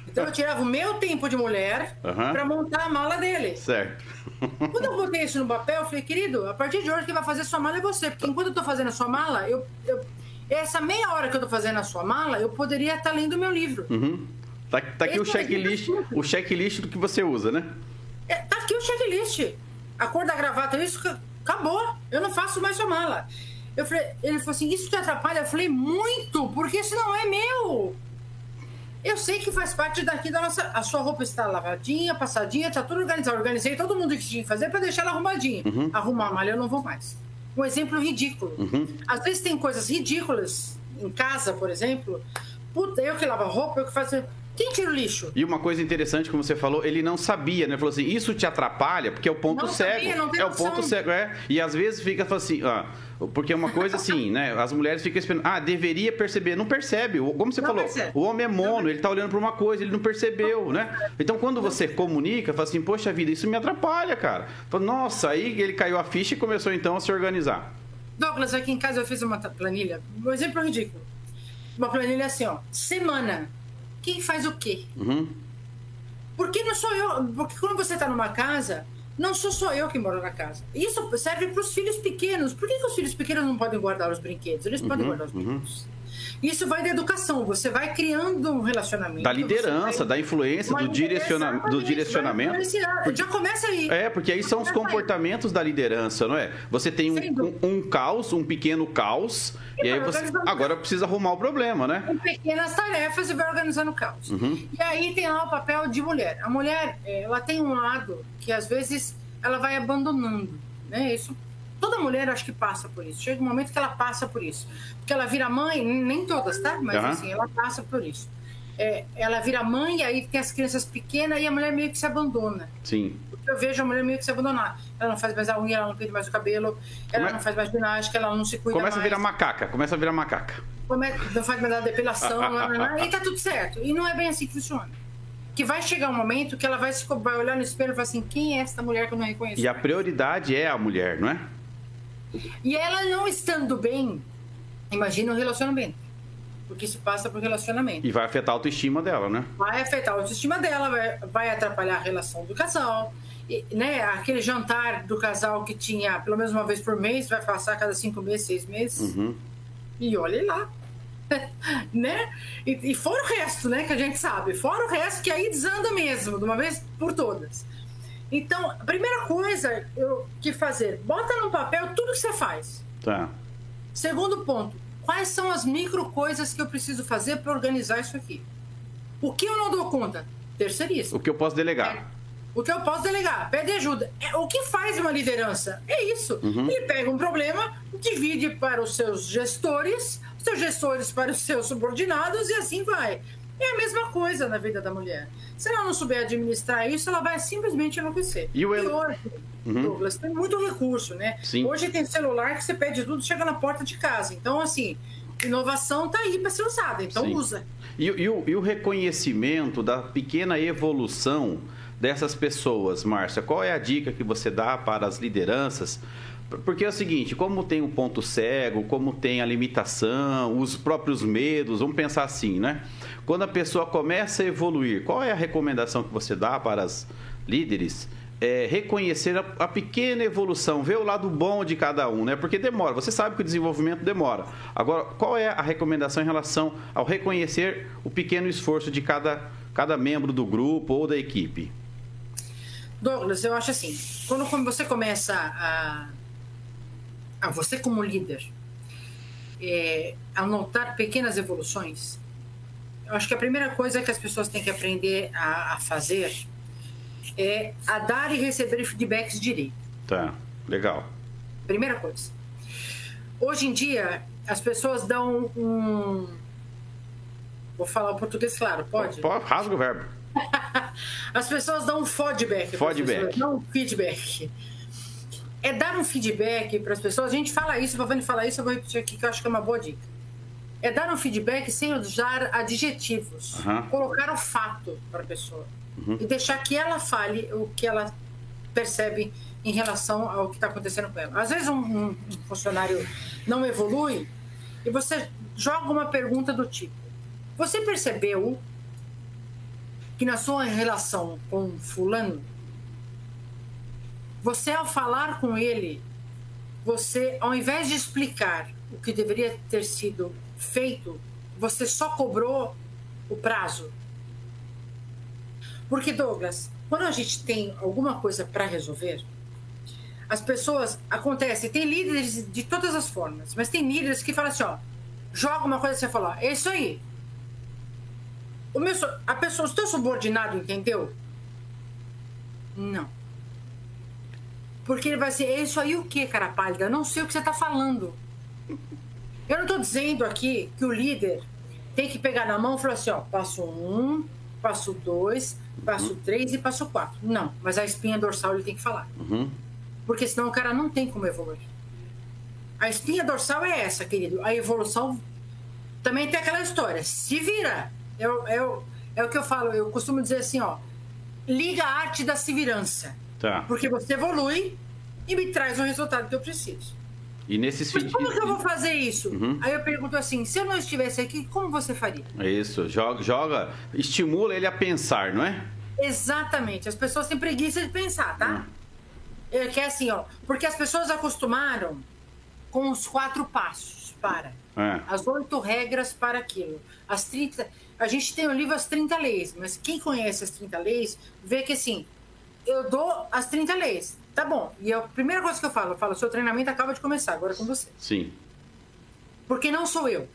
Então eu tirava o meu tempo de mulher uhum. para montar a mala dele. Certo. Quando eu botei isso no papel, eu falei, querido, a partir de hoje quem vai fazer sua mala é você. Porque enquanto eu estou fazendo a sua mala, eu, eu, essa meia hora que eu estou fazendo a sua mala, eu poderia estar tá lendo o meu livro. Uhum. Tá, tá aqui o checklist, o checklist do que você usa, né? É, tá aqui o checklist. A cor da gravata, isso acabou. Eu não faço mais sua mala. Eu falei, ele falou assim: Isso te atrapalha? Eu falei: Muito, porque isso não é meu. Eu sei que faz parte daqui da nossa. A sua roupa está lavadinha, passadinha, tá tudo organizado. Organizei todo mundo que tinha que fazer para deixar ela arrumadinha. Uhum. Arrumar a malha eu não vou mais. Um exemplo ridículo. Uhum. Às vezes tem coisas ridículas em casa, por exemplo. Puta, eu que lavo roupa, eu que faço. Quem tira o lixo? E uma coisa interessante, como você falou, ele não sabia, né? Falou assim, isso te atrapalha, porque é o ponto não cego. Sabia, não tem é o ponto cego, é. E às vezes fica assim, ó, porque é uma coisa assim, né? As mulheres ficam esperando, ah, deveria perceber. Não percebe. Como você não falou, percebe. o homem é mono, ele tá olhando para uma coisa, ele não percebeu, né? Então quando você comunica, fala assim, poxa vida, isso me atrapalha, cara. Fala, Nossa, aí ele caiu a ficha e começou então a se organizar. Douglas, aqui em casa eu fiz uma planilha, um exemplo ridículo. Uma planilha assim, ó, semana quem faz o quê? Uhum. Porque não sou eu. Porque quando você está numa casa, não sou só eu que moro na casa. Isso serve para os filhos pequenos. Por que, que, os filhos pequenos não podem guardar os brinquedos? Eles uhum, podem guardar os uhum. brinquedos. Uhum. Isso vai da educação, você vai criando um relacionamento. Da liderança, vai... da influência, do, direciona... do direcionamento. Porque... Já começa aí. É, porque aí são os comportamentos aí. da liderança, não é? Você tem um, um, um caos, um pequeno caos, e, e aí você agora precisa arrumar o problema, né? Com pequenas tarefas e vai organizando o caos. Uhum. E aí tem lá o papel de mulher. A mulher, ela tem um lado que às vezes ela vai abandonando, né? Isso Toda mulher acho que passa por isso. Chega um momento que ela passa por isso. Porque ela vira mãe, nem todas, tá? Mas uhum. assim, ela passa por isso. É, ela vira mãe, aí tem as crianças pequenas e a mulher meio que se abandona. Sim. Eu vejo a mulher meio que se abandonar. Ela não faz mais a unha, ela não pinta mais o cabelo, ela Come... não faz mais ginástica, ela não se cuida Começa mais. a virar macaca, começa a virar macaca. Come... Não faz mais a depilação, e tá tudo certo. E não é bem assim que funciona. que vai chegar um momento que ela vai, se, vai olhar no espelho e falar assim: quem é essa mulher que eu não reconheço? E a prioridade é a mulher, não é? E ela não estando bem, imagina o relacionamento. Porque isso passa por relacionamento. E vai afetar a autoestima dela, né? Vai afetar a autoestima dela, vai, vai atrapalhar a relação do casal. E, né, aquele jantar do casal que tinha pelo menos uma vez por mês, vai passar a cada cinco meses, seis meses. Uhum. E olhe lá. né? E, e fora o resto, né? Que a gente sabe. Fora o resto que aí desanda mesmo, de uma vez por todas. Então, a primeira coisa eu, que fazer, bota no papel tudo que você faz. Tá. Segundo ponto, quais são as micro coisas que eu preciso fazer para organizar isso aqui? O que eu não dou conta? Terceiriza. O que eu posso delegar? É. O que eu posso delegar? Pede ajuda. É, o que faz uma liderança? É isso. Uhum. Ele pega um problema, divide para os seus gestores, os seus gestores para os seus subordinados e assim vai. É a mesma coisa na vida da mulher. Se ela não souber administrar isso, ela vai simplesmente enlouquecer. E, o e hoje, uhum. Douglas, tem muito recurso, né? Sim. Hoje tem celular que você pede tudo chega na porta de casa. Então, assim, inovação está aí para ser usada. Então, Sim. usa. E, e, o, e o reconhecimento da pequena evolução dessas pessoas, Márcia? Qual é a dica que você dá para as lideranças? Porque é o seguinte, como tem o ponto cego, como tem a limitação, os próprios medos, vamos pensar assim, né? Quando a pessoa começa a evoluir, qual é a recomendação que você dá para as líderes? É reconhecer a, a, pequena evolução, ver o lado bom de cada um, né? Porque demora, você sabe que o desenvolvimento demora. Agora, qual é a recomendação em relação ao reconhecer o pequeno esforço de cada, cada membro do grupo ou da equipe? Douglas, eu acho assim, quando você começa a, a você como líder, é, a notar pequenas evoluções, eu acho que a primeira coisa que as pessoas têm que aprender a, a fazer é a dar e receber feedbacks direito. Tá, legal. Primeira coisa. Hoje em dia, as pessoas dão um. Vou falar o português claro, pode? Pode, rasga o verbo. As pessoas dão um feedback. Feedback. Não um feedback. É dar um feedback para as pessoas. A gente fala isso, vou falar isso, eu vou repetir aqui que eu acho que é uma boa dica. É dar um feedback sem usar adjetivos. Uhum. Colocar o fato para a pessoa. Uhum. E deixar que ela fale o que ela percebe em relação ao que está acontecendo com ela. Às vezes um, um funcionário não evolui e você joga uma pergunta do tipo: Você percebeu que na sua relação com fulano, você ao falar com ele, você ao invés de explicar o que deveria ter sido feito, você só cobrou o prazo. Porque Douglas, quando a gente tem alguma coisa para resolver, as pessoas acontece, tem líderes de todas as formas, mas tem líderes que falam assim, ó, joga uma coisa e você fala, é isso aí, o meu, a pessoa, o teu subordinado entendeu? Não. Porque ele vai dizer, é isso aí o que, cara pálida? Eu não sei o que você está falando. Eu não estou dizendo aqui que o líder tem que pegar na mão e falar assim, ó, passo um, passo dois, passo uhum. três e passo quatro. Não, mas a espinha dorsal ele tem que falar. Uhum. Porque senão o cara não tem como evoluir. A espinha dorsal é essa, querido. A evolução também tem aquela história. Se vira. É, é, é o que eu falo, eu costumo dizer assim, ó. Liga a arte da severança. Tá. Porque você evolui e me traz o resultado que eu preciso. E nesses Mas como que eu vou fazer isso? Uhum. Aí eu pergunto assim: se eu não estivesse aqui, como você faria? É isso, joga, joga, estimula ele a pensar, não é? Exatamente. As pessoas têm preguiça de pensar, tá? Uhum. É que é assim, ó. Porque as pessoas acostumaram com os quatro passos para. É. As oito regras para aquilo. As 30 a gente tem o livro As 30 Leis, mas quem conhece as 30 leis vê que assim, eu dou as 30 leis, tá bom. E a primeira coisa que eu falo, eu falo, seu treinamento acaba de começar, agora é com você. Sim. Porque não sou eu.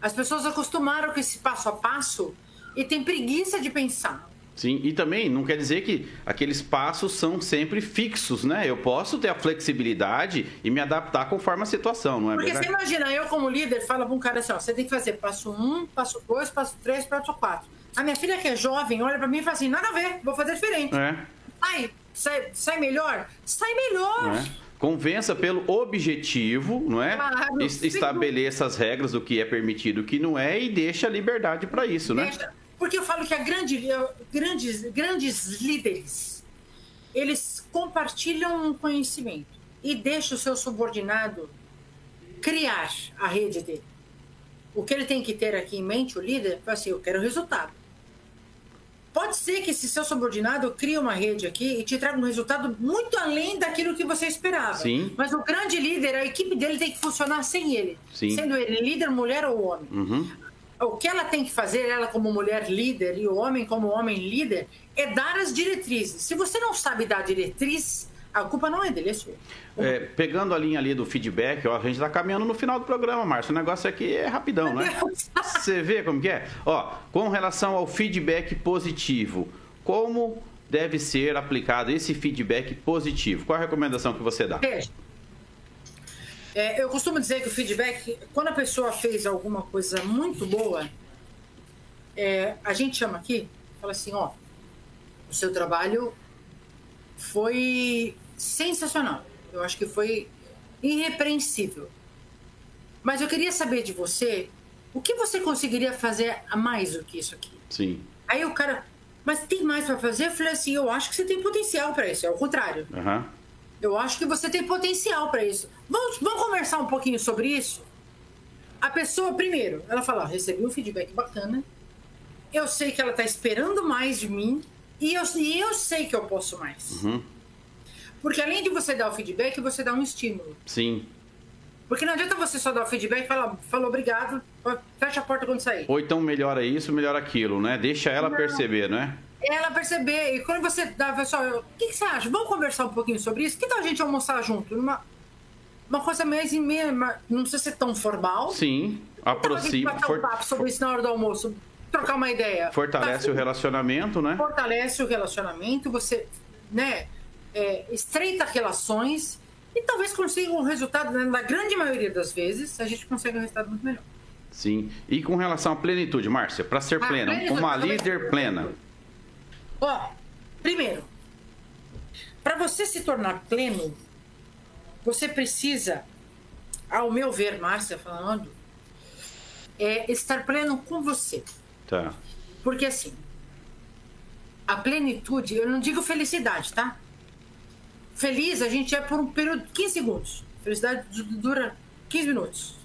As pessoas acostumaram com esse passo a passo e tem preguiça de pensar. Sim, e também não quer dizer que aqueles passos são sempre fixos, né? Eu posso ter a flexibilidade e me adaptar conforme a situação, não é Porque verdade? você imagina, eu como líder falo para um cara assim, ó, você tem que fazer passo um, passo dois, passo três, passo quatro. A minha filha que é jovem olha para mim e fala assim, nada a ver, vou fazer diferente. É. Sai, sai, sai melhor? Sai melhor. É. Convença pelo objetivo, não é? Claro, Estabeleça as regras do que é permitido e o que não é e deixa a liberdade para isso, né? Porque eu falo que grande, grandes, grandes líderes, eles compartilham um conhecimento e deixam o seu subordinado criar a rede dele. O que ele tem que ter aqui em mente, o líder, é assim, eu quero resultado. Pode ser que esse seu subordinado crie uma rede aqui e te traga um resultado muito além daquilo que você esperava. Sim. Mas o grande líder, a equipe dele tem que funcionar sem ele. Sim. Sendo ele líder, mulher ou homem. Uhum. O que ela tem que fazer, ela como mulher líder e o homem como homem líder, é dar as diretrizes. Se você não sabe dar diretriz, a culpa não é dele, é sua. É, pegando a linha ali do feedback, ó, a gente está caminhando no final do programa, Márcio. O negócio aqui é rapidão, né? Você vê como que é? Ó, com relação ao feedback positivo, como deve ser aplicado esse feedback positivo? Qual a recomendação que você dá? É, eu costumo dizer que o feedback, quando a pessoa fez alguma coisa muito boa, é, a gente chama aqui, fala assim, ó, o seu trabalho foi sensacional. Eu acho que foi irrepreensível. Mas eu queria saber de você o que você conseguiria fazer a mais do que isso aqui. Sim. Aí o cara, mas tem mais para fazer? Eu falei assim, eu acho que você tem potencial para isso. É o contrário. Uhum. Eu acho que você tem potencial para isso. Vamos, vamos conversar um pouquinho sobre isso? A pessoa, primeiro, ela fala, recebi um feedback bacana. Eu sei que ela está esperando mais de mim. E eu, e eu sei que eu posso mais. Uhum. Porque além de você dar o feedback, você dá um estímulo. Sim. Porque não adianta você só dar o feedback e falar, falou obrigado, fecha a porta quando sair. Ou então melhora isso, melhora aquilo, né? Deixa ela não. perceber, né? Ela perceber. E quando você dá, pessoal, o que, que, você acha? Vamos conversar um pouquinho sobre isso? Que tal a gente almoçar junto? Uma, uma coisa mais não precisa ser tão formal. Sim, aproxima. Bater um papo sobre isso na hora do almoço trocar uma ideia. Fortalece tá, o relacionamento, né? Fortalece o relacionamento, você, né, é, estreita relações e talvez consiga um resultado, né, na grande maioria das vezes, a gente consegue um resultado muito melhor. Sim. E com relação à plenitude, Márcia, para ser plena, uma líder plena. Ó, primeiro, para você se tornar pleno, você precisa, ao meu ver, Márcia falando, é estar pleno com você. Tá. Porque assim, a plenitude, eu não digo felicidade, tá? Feliz a gente é por um período de 15 segundos. Felicidade dura 15 minutos.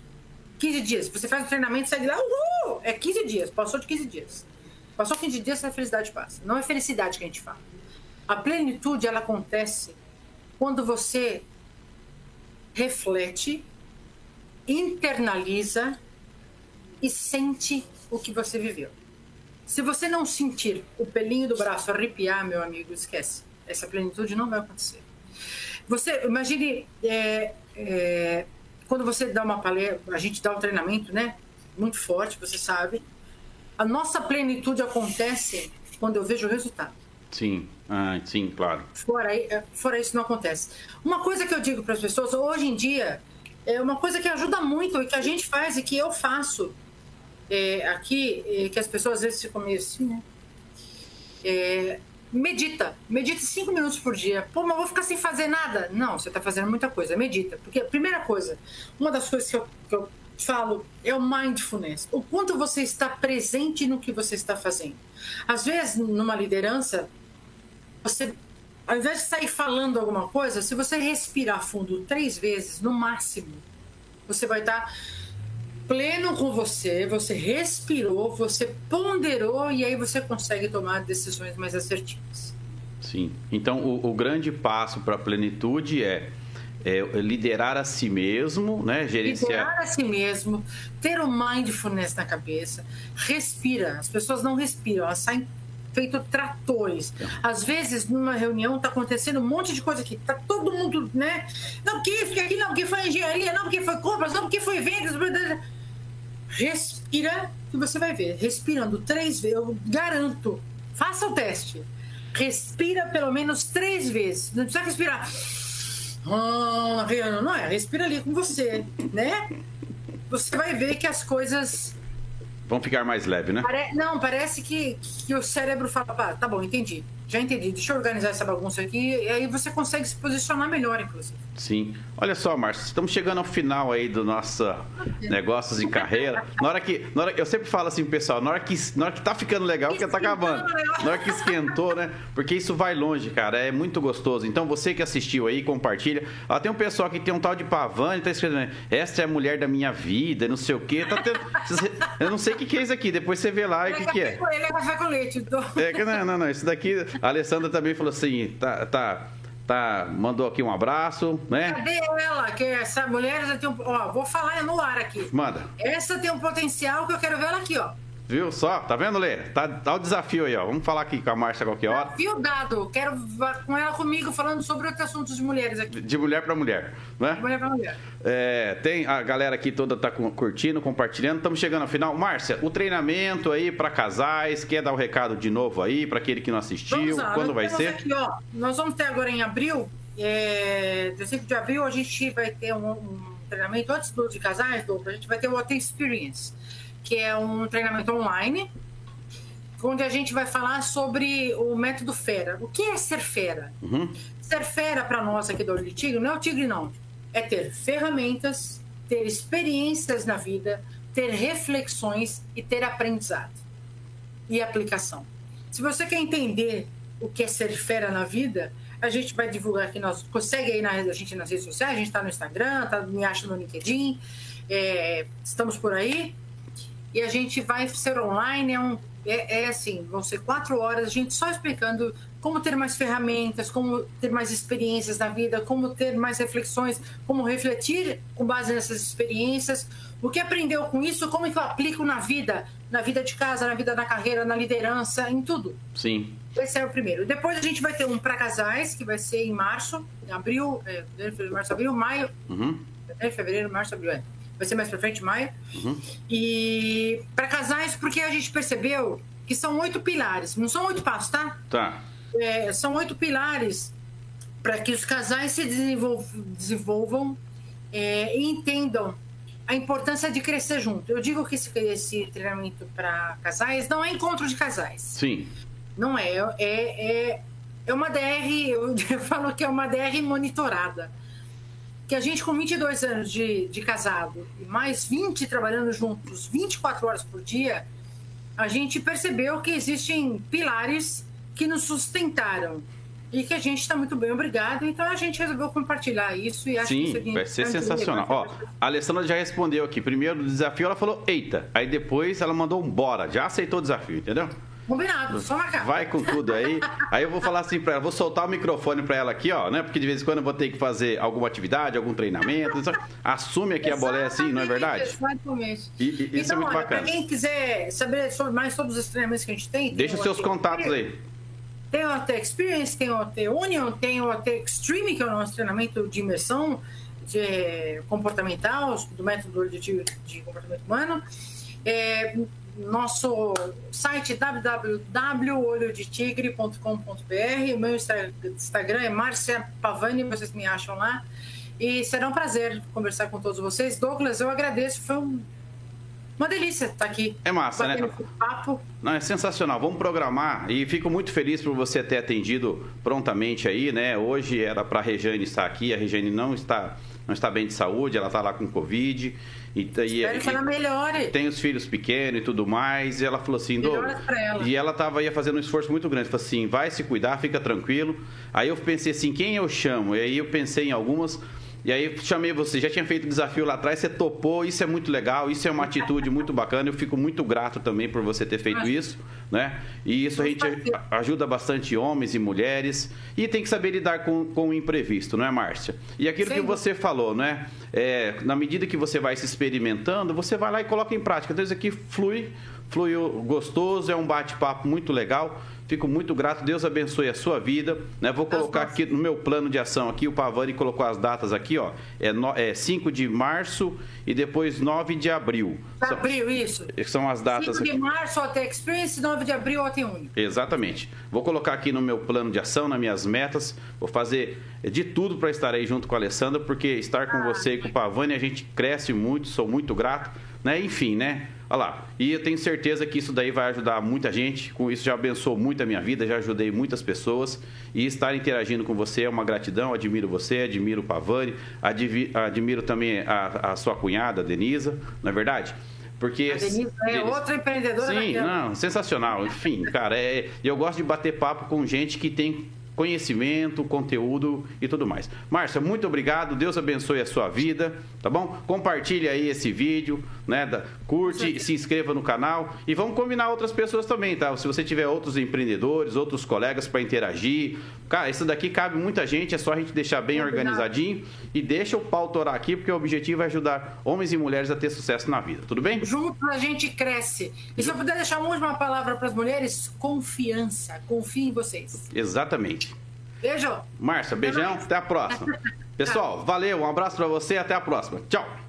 15 dias. Você faz o treinamento, sai de lá, uhul! É 15 dias, passou de 15 dias. Passou 15 dias, a felicidade passa. Não é felicidade que a gente fala. A plenitude, ela acontece quando você reflete, internaliza e sente o que você viveu. Se você não sentir o pelinho do braço arrepiar, meu amigo, esquece. Essa plenitude não vai acontecer. Você imagine é, é, quando você dá uma palestra, a gente dá um treinamento, né? Muito forte, você sabe. A nossa plenitude acontece quando eu vejo o resultado. Sim, ah, sim, claro. Fora, é, fora isso não acontece. Uma coisa que eu digo para as pessoas hoje em dia é uma coisa que ajuda muito e que a gente faz e que eu faço é, aqui, é, que as pessoas às vezes ficam meio assim, né? É, medita. Medita cinco minutos por dia. Pô, mas vou ficar sem fazer nada. Não, você está fazendo muita coisa. Medita. Porque a primeira coisa, uma das coisas que eu, que eu falo é o mindfulness. O quanto você está presente no que você está fazendo. Às vezes, numa liderança, você, ao invés de sair falando alguma coisa, se você respirar fundo três vezes, no máximo, você vai estar pleno com você, você respirou, você ponderou e aí você consegue tomar decisões mais assertivas. Sim. Então, o, o grande passo para a plenitude é, é, liderar a si mesmo, né? Gerenciar... Liderar a si mesmo, ter o mindfulness na cabeça, respira. As pessoas não respiram, elas saem feito tratores. Às vezes, numa reunião, está acontecendo um monte de coisa aqui. Tá todo mundo, né? Não, porque isso, porque aquilo, não, porque foi engenharia, não, porque foi compras, não, porque foi vendas. Respira e você vai ver. Respirando três vezes, eu garanto. Faça o teste. Respira pelo menos três vezes. Não precisa respirar. Ah, não é? Respira ali com você, né? Você vai ver que as coisas vão ficar mais leve, né? Pare... Não, parece que, que o cérebro fala, tá bom, entendi. Já entendi, deixa eu organizar essa bagunça aqui, e aí você consegue se posicionar melhor, inclusive. Sim. Olha só, Márcio, estamos chegando ao final aí do nosso negócios em carreira. Na hora que. Na hora, eu sempre falo assim, pessoal, na hora que, na hora que tá ficando legal, porque tá acabando. Na hora que esquentou, né? Porque isso vai longe, cara. É muito gostoso. Então, você que assistiu aí, compartilha. Ó, tem um pessoal que tem um tal de Pavane, tá escrevendo, essa é a mulher da minha vida, não sei o quê. Tá tendo... Eu não sei o que é isso aqui, depois você vê lá o que, que é. Ele é café com leite. Tô... É, não, não, não. Isso daqui a Alessandra também falou assim, tá, tá, tá, mandou aqui um abraço, né? Cadê ela? Que essa mulher já tem um, ó, vou falar no ar aqui. Manda. Essa tem um potencial que eu quero ver ela aqui, ó. Viu só? Tá vendo, Lê? Tá, tá o desafio aí, ó. Vamos falar aqui com a Márcia qualquer hora. Desafio dado. Quero com ela comigo falando sobre outros assuntos de mulheres aqui. De mulher para mulher, né? De mulher para mulher. É, tem a galera aqui toda tá curtindo, compartilhando. Estamos chegando ao final. Márcia, o treinamento aí para casais, quer dar o um recado de novo aí para aquele que não assistiu? Lá, Quando vai ser? Aqui, ó, nós vamos ter agora em abril, é, 5 de abril, a gente vai ter um, um treinamento antes do de casais, do, a gente vai ter o OT Experience que é um treinamento online, onde a gente vai falar sobre o método fera. O que é ser fera? Uhum. Ser fera para nós aqui do Olho de Tigre não é o tigre, não. É ter ferramentas, ter experiências na vida, ter reflexões e ter aprendizado e aplicação. Se você quer entender o que é ser fera na vida, a gente vai divulgar aqui, nós consegue aí na, a gente nas redes sociais, a gente está no Instagram, tá, me acha no LinkedIn, é, estamos por aí e a gente vai ser online, é, um, é, é, assim, vão ser quatro horas, a gente só explicando como ter mais ferramentas, como ter mais experiências na vida, como ter mais reflexões, como refletir com base nessas experiências, o que aprendeu com isso, como que eu aplico na vida, na vida de casa, na vida da carreira, na liderança, em tudo. Sim. Esse é o primeiro. Depois a gente vai ter um para casais, que vai ser em março, em abril, é, fevereiro, março, abril, maio. Uhum. Fevereiro, março, abril, é vai ser mais para frente, maio. Uhum. E para casais, porque a gente percebeu que são oito pilares, não são oito passos, tá? Tá. É, são oito pilares para que os casais se desenvolvam, desenvolvam é, e entendam a importância de crescer junto. Eu digo que esse, esse treinamento para casais não é encontro de casais. Sim. Não é. É, é, é uma DR, eu falo que é uma DR monitorada que a gente com 22 anos de, de casado e mais 20 trabalhando juntos 24 horas por dia, a gente percebeu que existem pilares que nos sustentaram e que a gente está muito bem, obrigado. Então a gente resolveu compartilhar isso e acho Sim, que isso vai ser sensacional. Ó, a Alessandra já respondeu aqui. Primeiro desafio, ela falou eita. Aí depois ela mandou um bora. Já aceitou o desafio, entendeu? Combinado, só marcar. Vai com tudo aí. Aí eu vou falar assim pra ela, vou soltar o microfone pra ela aqui, ó, né? Porque de vez em quando eu vou ter que fazer alguma atividade, algum treinamento. Assume aqui a boleia assim, não é verdade? Exatamente. E, e, isso é então, é muito olha, bacana. Pra quem quiser saber sobre, mais sobre os treinamentos que a gente tem... Deixa os seus contatos aí. Tem o OT Experience, tem o OT Union, tem o OT Extreme, que é o nosso treinamento de imersão de comportamental, do método de, de comportamento humano. É, nosso site www.olhodetigre.com.br. O meu Instagram é Márcia Pavani, vocês me acham lá. E será um prazer conversar com todos vocês. Douglas, eu agradeço, foi um, uma delícia estar aqui. É massa, né? Papo. Não, é sensacional. Vamos programar e fico muito feliz por você ter atendido prontamente aí, né? Hoje era para a Regiane estar aqui, a Regiane não está, não está bem de saúde, ela está lá com Covid. E, Espero e, que ela melhore. Tem os filhos pequenos e tudo mais. E ela falou assim, ela. E ela tava ia fazendo um esforço muito grande. Falou assim, vai se cuidar, fica tranquilo. Aí eu pensei assim, quem eu chamo? E aí eu pensei em algumas e aí chamei você, já tinha feito o desafio lá atrás, você topou, isso é muito legal, isso é uma atitude muito bacana. Eu fico muito grato também por você ter feito isso, né? E isso a gente ajuda bastante homens e mulheres. E tem que saber lidar com, com o imprevisto, não é, Márcia? E aquilo Sim. que você falou, né? É, na medida que você vai se experimentando, você vai lá e coloca em prática. Então isso aqui flui, flui gostoso, é um bate-papo muito legal. Fico muito grato. Deus abençoe a sua vida. Né? Vou colocar aqui no meu plano de ação aqui, o Pavani colocou as datas aqui, ó. É, no, é 5 de março e depois 9 de abril. Abril, isso. São as datas 5 de março até Experience, 9 de abril até Único. Exatamente. Vou colocar aqui no meu plano de ação, nas minhas metas. Vou fazer de tudo para estar aí junto com a Alessandra, porque estar com ah. você e com o Pavani, a gente cresce muito, sou muito grato né? Enfim, né? Olha lá. E eu tenho certeza que isso daí vai ajudar muita gente. Com isso já abençoou muito a minha vida, já ajudei muitas pessoas. E estar interagindo com você é uma gratidão. Admiro você, admiro o Pavani, admiro também a, a sua cunhada, a Denisa, não é verdade? Porque. A Denise é outra empreendedora. Sim, não, sensacional. Enfim, cara, é, eu gosto de bater papo com gente que tem conhecimento, conteúdo e tudo mais. Márcia, muito obrigado. Deus abençoe a sua vida, tá bom? Compartilhe aí esse vídeo, né? Curte, se inscreva no canal e vamos combinar outras pessoas também, tá? Se você tiver outros empreendedores, outros colegas para interagir, cara, isso daqui cabe muita gente, é só a gente deixar bem organizadinho e deixa o pau torar aqui, porque o objetivo é ajudar homens e mulheres a ter sucesso na vida, tudo bem? Juntos a gente cresce. E se eu puder deixar uma última palavra para as mulheres, confiança. Confie em vocês. Exatamente. Beijo. Márcia, beijão. Até a próxima. Pessoal, valeu. Um abraço para você. Até a próxima. Tchau.